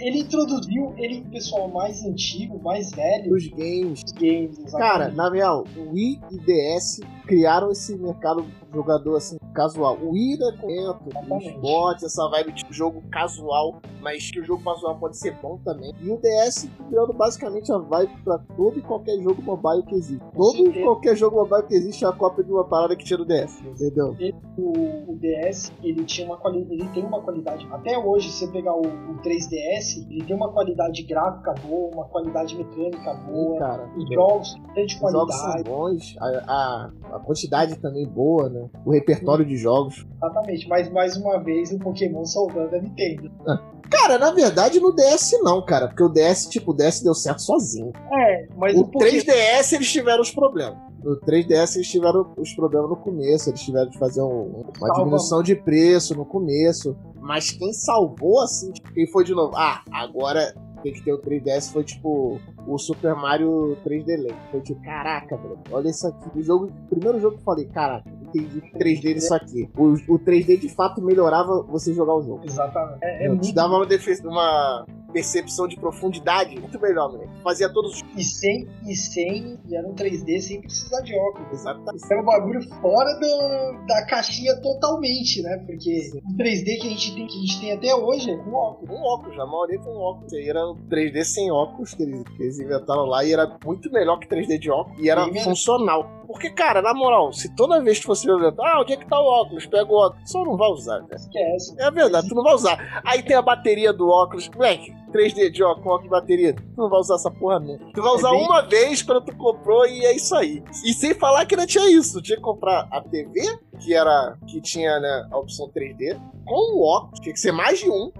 Ele introduziu ele, o pessoal mais antigo, mais velho dos games. dos games. exatamente. Cara, na real, o Wii e DS criaram esse mercado jogador assim, casual. O Wii é comento, os Exatamente. bots, essa vibe tipo jogo casual, mas que o jogo casual pode ser bom também. E o DS criando basicamente a vibe pra todo e qualquer jogo mobile que existe. Todo e qualquer jogo mobile que existe é a cópia de uma parada que tinha no DS, entendeu? O, o DS, ele tinha uma ele tem uma qualidade. Até hoje, se você pegar o, o 3DS, ele tem uma qualidade gráfica boa, uma qualidade mecânica boa. Cara, Os jogos têm de os jogos são qualidade. bons, a, a, a quantidade também boa, né? O repertório de jogos. Exatamente. Mas mais uma vez o Pokémon salvando a Nintendo. Cara, na verdade no DS não, cara, porque o DS, tipo, o DS deu certo sozinho. É, mas O o, Pokémon. 3DS eles tiveram os problemas. No 3DS eles tiveram os problemas no começo, eles tiveram de fazer um- uma Salva. diminuição de preço no começo. Mas quem salvou, assim, tipo, quem foi de novo? Ah, agora tem que ter o 3DS, foi tipo o Super Mario 3D Land. Foi tipo, caraca, bro, olha isso aqui. O, jogo, o primeiro jogo que eu falei, caraca, entendi 3D disso aqui. O, o 3D de fato melhorava você jogar o jogo. Exatamente. É, é Te muito. dava uma, defe- uma percepção de profundidade muito melhor, moleque. Fazia todos os. E sem, e sem. E era um 3D sem precisar de óculos. Exatamente. Isso era um bagulho fora do, da caixinha totalmente, né? Porque o 3D que a gente tem, que a gente tem até hoje é com óculos. Com óculos, a maioria com óculos. Aí era o 3D sem óculos que eles, que eles inventaram lá e era muito melhor que 3D de óculos e era melhor. funcional. Porque, cara, na moral, se toda vez que você olhar, ah, onde é que tá o óculos? Pega o óculos. Só não vai usar, cara. Esquece. É verdade, tu não vai usar. Aí tem a bateria do óculos. Moleque, 3D de óculos, bateria. Tu não vai usar essa porra nunca. Tu vai É usar bem- uma vez quando tu comprou e é isso aí. E sem falar que não tinha isso. Tu tinha que comprar a TV, que era que tinha né, a opção 3D, com o óculos. Tinha que ser mais de um.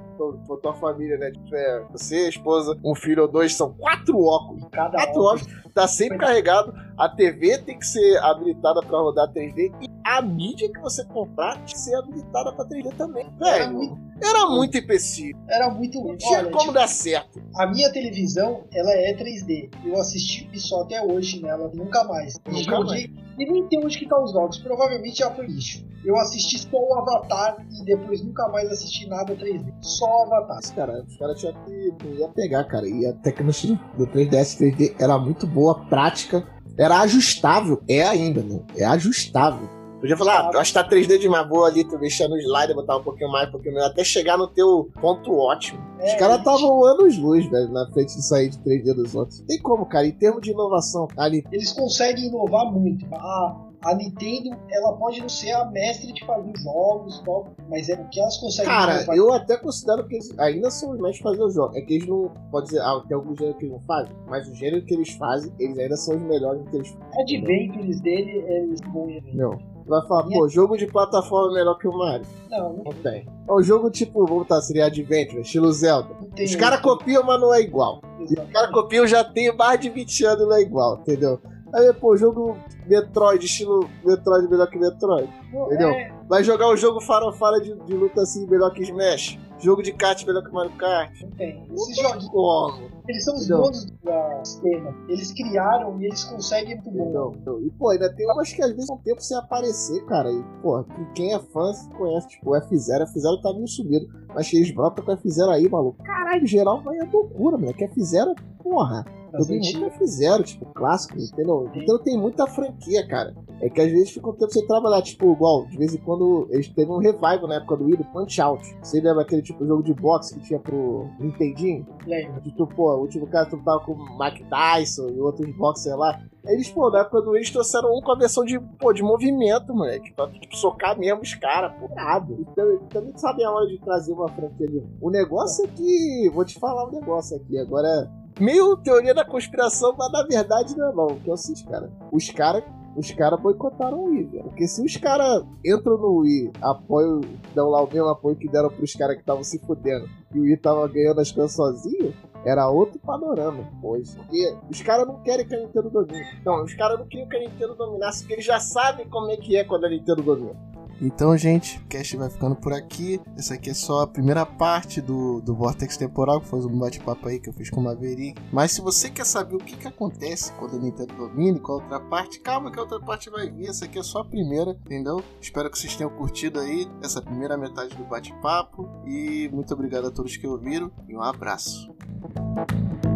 Pra tua família, né? Tipo, é, você, esposa, um filho ou dois, são quatro óculos. Cada Quatro óculos. óculos, tá sempre carregado. A TV tem que ser habilitada pra rodar 3D. A mídia que você comprar tem que ser habilitada pra 3D também. Era Velho, muito- era muito empecilho. Era muito. Não tinha Olha, como tipo, dar certo. a minha televisão, ela é 3D. Eu assisti só até hoje nela, nunca mais. E Nunca joguei- E nem tem onde que tá os jogos. Provavelmente já foi lixo. Eu assisti só o Avatar e depois nunca mais assisti nada 3D. Só o Avatar. Mas, cara, os caras tinham que ia pegar, cara. E a tecnologia do 3DS 3D era muito boa, prática. Era ajustável. É ainda, né? É ajustável. Podia falar, ah, eu acho que tá 3D demais. Vou ali, tu mexer no slider, botar um pouquinho mais, um pouquinho menos, até chegar no teu ponto ótimo. Os É, caras estavam anos luz, velho, na frente de sair de 3D dos outros. Tem como, cara, em termos de inovação, ali. Eles conseguem inovar muito. A, a Nintendo, ela pode não ser a mestre de fazer jogos, tal, mas é o que elas conseguem Cara, eu até considero que eles ainda são os mestres de fazer os jogos. É que eles não. Pode dizer, ah, tem algum gênero que eles não fazem, mas o gênero que eles fazem, eles ainda são os melhores que eles fazem. Adventures dele, eles vão evento. Não. Vai falar, pô, jogo de plataforma é melhor que o Mario. Não, não Não tem. É um jogo tipo, vamos botar, seria Adventure, estilo Zelda. tem. Os caras copiam, mas não é igual. Os caras copiam já tem mais de 20 anos não é igual, entendeu? Aí, pô, jogo Metroid, estilo Metroid melhor que Metroid. entendeu? É, Vai jogar um jogo farofara de, de luta assim melhor que Smash. Jogo de kart melhor que Mario Kart. não tem. Tem jogos, como. Eles são os Não. donos da sistema. Eles criaram e eles conseguem muito bom. Então, E, pô, ainda tem umas que às vezes são tempo sem aparecer, cara. E, pô, quem é fã conhece, tipo, o F0. F0 tá meio subido. Mas eles brotam com o F0 aí, maluco. Caralho, geral vai a loucura, mano. Que F0, porra. Joguei antigas. muito F0, tipo, clássico, entendeu? Então tem muita franquia, cara. É que às vezes fica um tempo sem trabalhar, tipo, igual, de vez em quando eles teve um revival na época do Wii, do Punch Out. Você lembra aquele tipo de jogo de boxe que tinha pro Nintendinho? Lembra? De tu, pô, o último caso tu tava com o Mike Tyson e outros boxers lá. Eles, pô, na época do eles trouxeram um com a versão de, pô, de movimento, moleque. Pra tipo, socar mesmo os caras, pô, nada. Então, também sabem a hora de trazer uma franquia ali. O negócio é que. Vou te falar um negócio aqui. Agora, meio teoria da conspiração, mas na verdade não é não. Que é o seguinte, cara. Os caras os caras boicotaram o Wii, velho. Porque se os caras entram no Wii, apoio, dão lá o mesmo apoio que deram pros caras que estavam se fudendo, e o Wii tava ganhando as coisas sozinho, era outro panorama hoje. Porque os caras não querem que a Nintendo domine. Então, os caras não queriam que a Nintendo dominasse, porque eles já sabem como é que é quando a Nintendo domina. Então, gente, o cast vai ficando por aqui. Essa aqui é só a primeira parte do, do Vortex Temporal, que foi um bate-papo aí que eu fiz com o Maverick. Mas se você quer saber o que, que acontece quando a Nintendo domina e qual a outra parte, calma que a outra parte vai vir. Essa aqui é só a primeira, entendeu? Espero que vocês tenham curtido aí essa primeira metade do bate-papo. E muito obrigado a todos que ouviram e um abraço. Thank you.